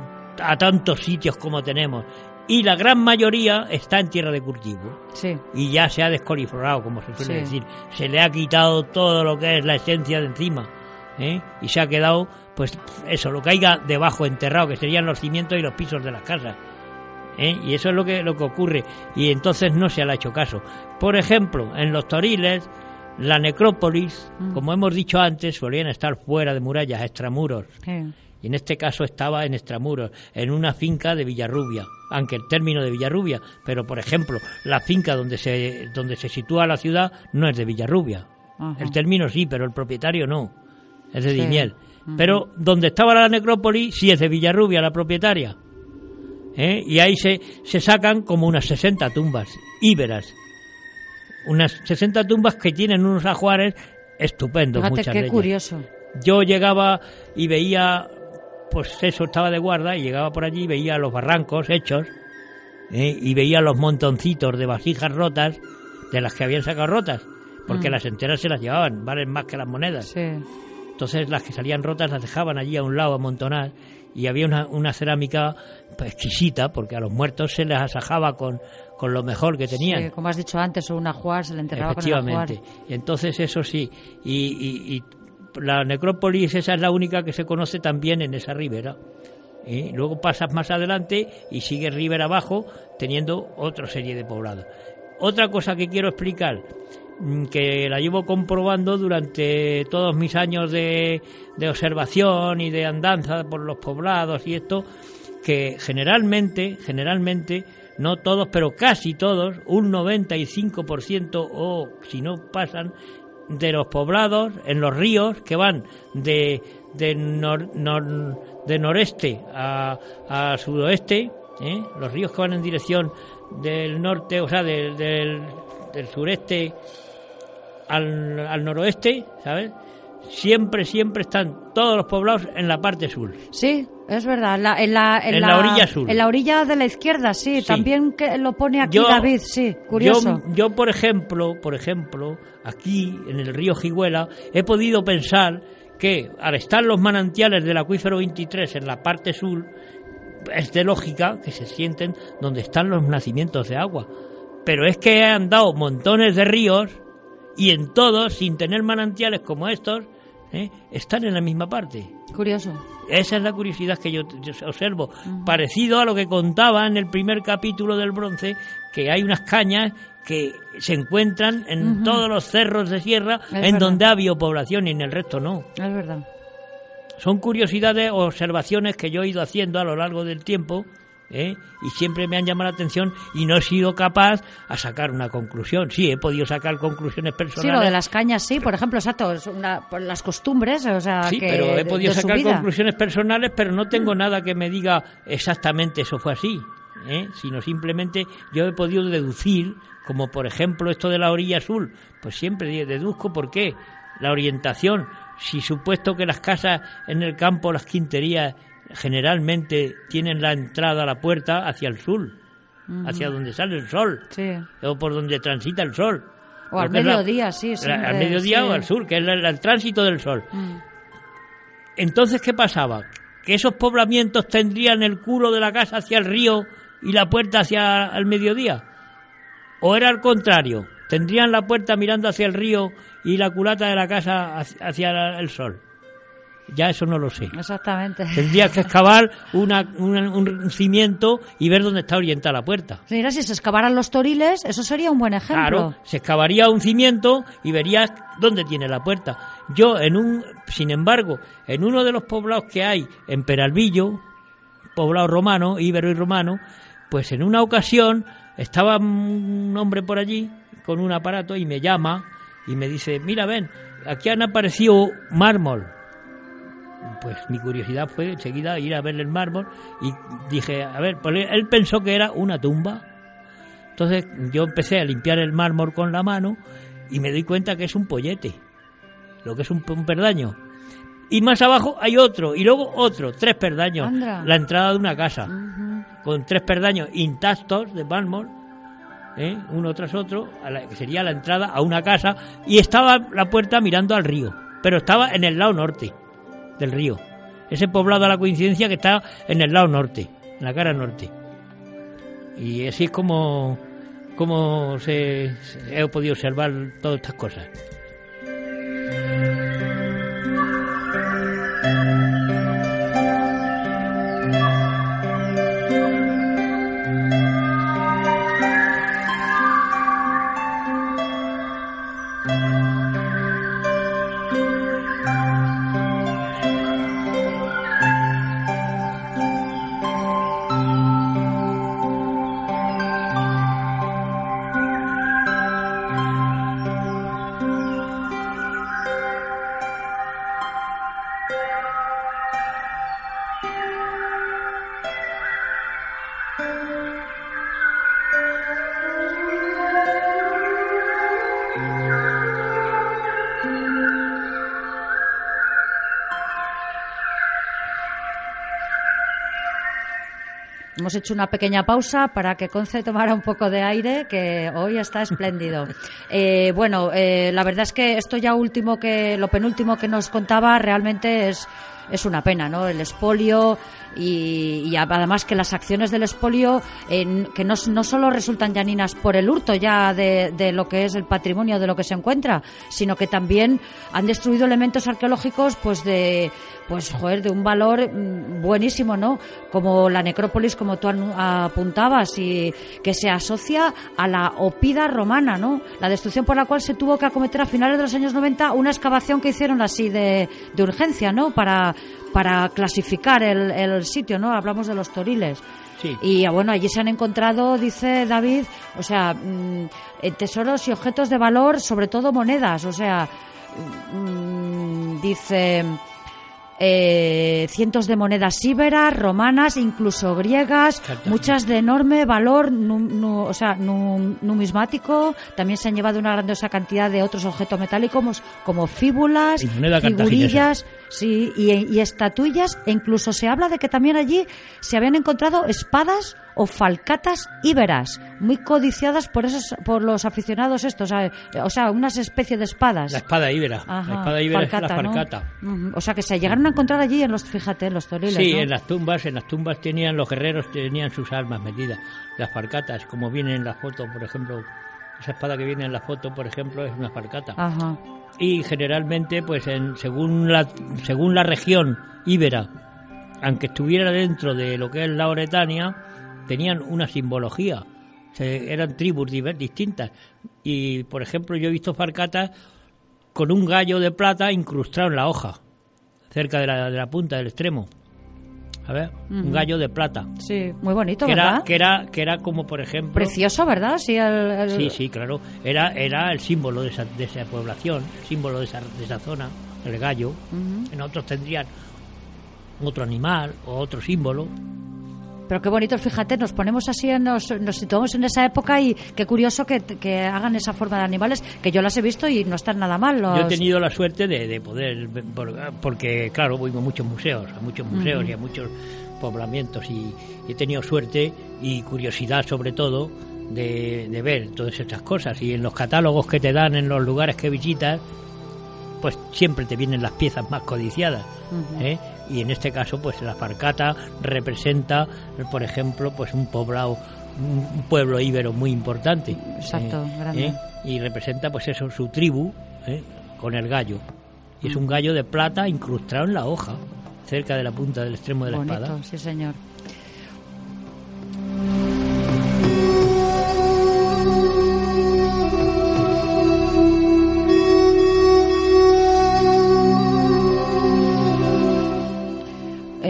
a tantos sitios como tenemos. Y la gran mayoría está en tierra de cultivo Sí, y ya se ha descoliflorado, como se suele Sí. decir. Se le ha quitado todo lo que es la esencia de encima ¿eh? y se ha quedado, pues eso, lo que haya debajo enterrado, que serían los cimientos y los pisos de las casas. ¿eh? Y eso es lo que, lo que ocurre. Y entonces no se le ha hecho caso. Por ejemplo, en los Toriles, la necrópolis, Mm. como hemos dicho antes, solían estar fuera de murallas, extramuros. Y en este caso estaba en Extramuros, en una finca de Villarrubia, aunque el término de Villarrubia, pero por ejemplo, la finca donde se, donde se sitúa la ciudad no es de Villarrubia. Ajá. El término sí, pero el propietario no, es de Sí. Dimiel. Pero donde estaba la necrópolis sí es de Villarrubia, la propietaria. ¿Eh? Y ahí se, se sacan como unas 60 tumbas íberas. Unas 60 tumbas que tienen unos ajuares estupendos, Fíjate muchas qué curioso. yo llegaba y veía, pues eso, estaba de guarda y llegaba por allí y veía los barrancos hechos ¿eh? y veía los montoncitos de vasijas rotas de las que habían sacado rotas, porque Mm. las enteras se las llevaban, valen más que las monedas. Sí. Entonces las que salían rotas las dejaban allí a un lado amontonadas y había una, una cerámica pues, exquisita, porque a los muertos se les asajaba con, con lo mejor que tenían. Sí, como has dicho antes, un ajuar se le enterraba con el ajuar. Efectivamente. Entonces, eso sí. Y, y- y la necrópolis, esa es la única que se conoce también en esa ribera. ¿eh? Luego pasas más adelante y sigues ribera abajo, teniendo otra serie de poblados. Otra cosa que quiero explicar, mm, que la llevo comprobando durante todos mis años de, de observación y de andanza por los poblados y esto, que generalmente, generalmente, no todos, pero casi todos, un 95% o si no pasan, de los poblados en los ríos que van de, de, nor- de noreste a, a sudoeste, ¿eh? los ríos que van en dirección del norte, o sea, del, del, del sureste al, al noroeste, ¿sabes? Siempre, siempre están todos los poblados en la parte sur. Sí, es verdad. En la, en la, En la orilla sur. En la orilla de la izquierda, sí. Sí. También que lo pone aquí Yo- David, sí. Curioso. Yo, yo, por ejemplo, por ejemplo, aquí en el río Jiguela, he podido pensar que al estar los manantiales del acuífero 23 en la parte sur, es de lógica que se sienten donde están los nacimientos de agua. Pero es que han dado montones de ríos y en todos, sin tener manantiales como estos, ¿eh? están en la misma parte. Curioso. Esa es la curiosidad que yo, observo. Parecido a lo que contaba en el primer capítulo del bronce, que hay unas cañas que se encuentran en todos los cerros de sierra Es en verdad. donde ha biopoblación y en el resto no. Es verdad. Son curiosidades o observaciones que yo he ido haciendo a lo largo del tiempo ¿eh? y siempre me han llamado la atención y no he sido capaz a sacar una conclusión. Sí, he podido sacar conclusiones personales. Sí, lo de las cañas, sí, por ejemplo, exacto, una, por las costumbres, o sea, Sí, que pero he podido de sacar conclusiones personales, pero no tengo nada que me diga exactamente eso fue así, ¿eh? sino simplemente yo he podido deducir, como por ejemplo esto de la orilla azul, pues siempre de- deduzco por qué, la orientación, si supuesto que las casas en el campo, las quinterías, generalmente tienen la entrada a la puerta hacia el sur, hacia donde sale el sol, Sí. o por donde transita el sol. O al la- mediodía, sí, la- siempre, al mediodía sí. o al sur, que es el tránsito del sol. Mm. Entonces, ¿qué pasaba? Que esos poblamientos tendrían el culo de la casa hacia el río y la puerta hacia el mediodía. ¿O era al contrario? ¿Tendrían la puerta mirando hacia el río y la culata de la casa hacia el sol? Ya eso no lo sé. Exactamente. Tendrías que excavar una- una- un cimiento y ver dónde está orientada la puerta. Mira, si se excavaran los toriles, eso sería un buen ejemplo. Claro, se excavaría un cimiento y verías dónde tiene la puerta. Yo, en un, sin embargo, en uno de los poblados que hay en Peralvillo, poblado romano, íbero y romano, pues en una ocasión estaba un hombre por allí con un aparato y me llama y me dice, mira, ven, aquí han aparecido mármol. Pues mi curiosidad fue enseguida ir a ver el mármol y dije, a ver, pues él pensó que era una tumba. Entonces yo empecé a limpiar el mármol con la mano y me doy cuenta que es un pollete, lo que es un, un perdaño. Y más abajo hay otro, y luego otro, tres perdaños. La entrada de una casa, con tres perdaños intactos de mármol, ¿eh? uno tras otro, a la- que sería la entrada a una casa, y estaba la puerta mirando al río, pero estaba en el lado norte del río. Ese poblado a la coincidencia que está en el lado norte, en la cara norte. Y así es como, como se, he podido observar todas estas cosas. Hemos hecho una pequeña pausa para que Conce tomara un poco de aire, que hoy está espléndido. Eh, bueno, eh, la verdad es que esto ya último que, lo penúltimo que nos contaba realmente es, es una pena, ¿no? El espolio y, además que las acciones del espolio eh, que no, no solo resultan llaninas por el hurto ya de, de lo que es el patrimonio de lo que se encuentra, sino que también han destruido elementos arqueológicos pues de pues joder, de un valor mm, buenísimo, ¿no? Como la necrópolis, como tú apuntabas, y que se asocia a la opida romana, ¿no? La destrucción por la cual se tuvo que acometer a finales de los años 90 una excavación que hicieron así de, de urgencia, ¿no? Para, para clasificar el, el sitio, ¿no? Hablamos de los toriles. Sí. Y ah, bueno, allí se han encontrado, dice David, o sea, mm, eh, tesoros y objetos de valor, sobre todo monedas, o sea, mm, dice eh, cientos de monedas íberas, romanas, incluso griegas, muchas de enorme valor nu- nu- o sea, nu- numismático. También se han llevado una grandiosa cantidad de otros objetos metálicos como fíbulas, figurillas, sí, y, y estatuillas. E incluso se habla de que también allí se habían encontrado espadas o falcatas íberas, muy codiciadas por esos, por los aficionados estos, o sea, unas especies de espadas. La espada íbera. Ajá, la espada íbera es la falcata, O sea, que se llegaron a encontrar allí en los, fíjate, en los toriles, Sí, ¿no? en las tumbas, en las tumbas tenían los guerreros tenían sus armas metidas, las farcatas, como viene en la foto, por ejemplo, esa espada que viene en la foto, por ejemplo, es una farcata. Ajá. Y generalmente, pues en, según la según la región íbera, aunque estuviera dentro de lo que es la Oretania, tenían una simbología. Se- eran tribus distintas. Y, por ejemplo, yo he visto farcatas con un gallo de plata incrustado en la hoja, cerca de la, de la punta del extremo. A ver, un gallo de plata. Sí, muy bonito, Que ¿verdad? era, que, era, que era como, por ejemplo... Precioso, ¿verdad? Sí, el, el- Sí, sí, claro. Era, era el símbolo de esa, de esa población, el símbolo de esa, de esa zona, el gallo. En otros tendrían otro animal o otro símbolo. Pero qué bonito, fíjate, nos ponemos así, nos, nos situamos en esa época y qué curioso que, que hagan esa forma de animales, que yo las he visto y no están nada mal. Los... Yo he tenido la suerte de, de poder, porque claro, voy a muchos museos, a muchos museos y a muchos poblamientos y he tenido suerte y curiosidad sobre todo de, de ver todas estas cosas y en los catálogos que te dan en los lugares que visitas pues siempre te vienen las piezas más codiciadas. ¿eh? Y en este caso pues la Farcata representa por ejemplo pues un poblado un pueblo íbero muy importante Exacto, ¿eh? grande. ¿eh? y representa pues eso su tribu ¿eh? con el gallo y es un gallo de plata incrustado en la hoja cerca de la punta del extremo de la bonito, espada sí, señor.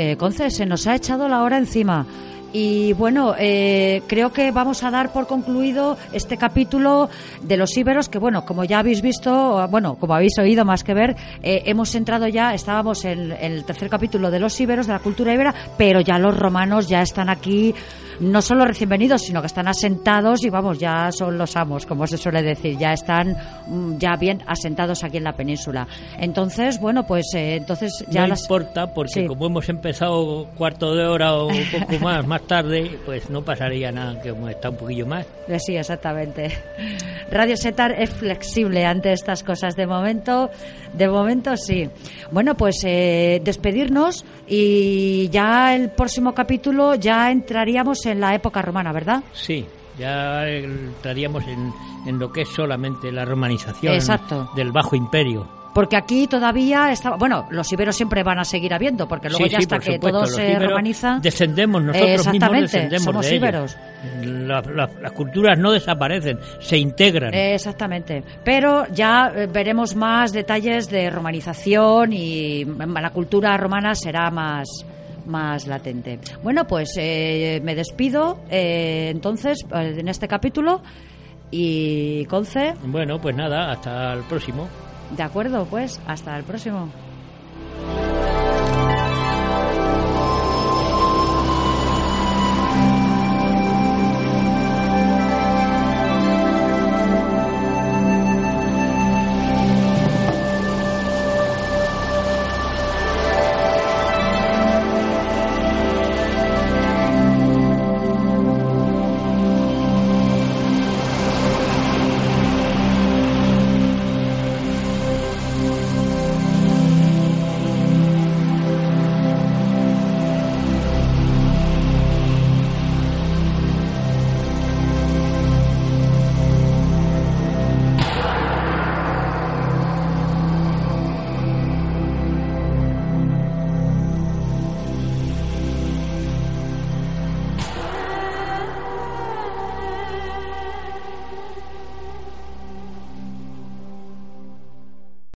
Eh, Conce, se nos ha echado la hora encima. Y bueno, eh, creo que vamos a dar por concluido este capítulo de los íberos, que bueno, como ya habéis visto, bueno, como habéis oído más que ver, eh, hemos entrado ya, estábamos en, en el tercer capítulo de los íberos, de la cultura íbera, pero ya los romanos ya están aquí, no solo recién venidos, sino que están asentados y vamos, ya son los amos, como se suele decir, ya están mm, ya bien asentados aquí en la península. Entonces, bueno, pues eh, entonces ya no las... importa porque Sí. como hemos empezado cuarto de hora o un poco más más tarde pues no pasaría nada que hemos estado un poquillo más Eh, Sí, exactamente. Radio Setar es flexible ante estas cosas. De momento, de momento sí. Bueno, pues eh, despedirnos y ya el próximo capítulo ya entraríamos en la época romana, ¿verdad? Sí, ya entraríamos en, en lo que es solamente la romanización Exacto. del Bajo Imperio. Porque aquí todavía está, bueno, los iberos siempre van a seguir habiendo, porque luego Sí, ya sí, hasta que supuesto, todo se romaniza. Descendemos nosotros mismos Exactamente, descendemos somos de. La- la- las culturas no desaparecen, se integran. Eh, Exactamente. Pero ya eh, veremos más detalles de romanización y la cultura romana será más más latente. Bueno, pues eh, me despido eh, entonces eh, en este capítulo y Conce, Bueno, pues nada, hasta el próximo. de acuerdo, pues hasta el próximo.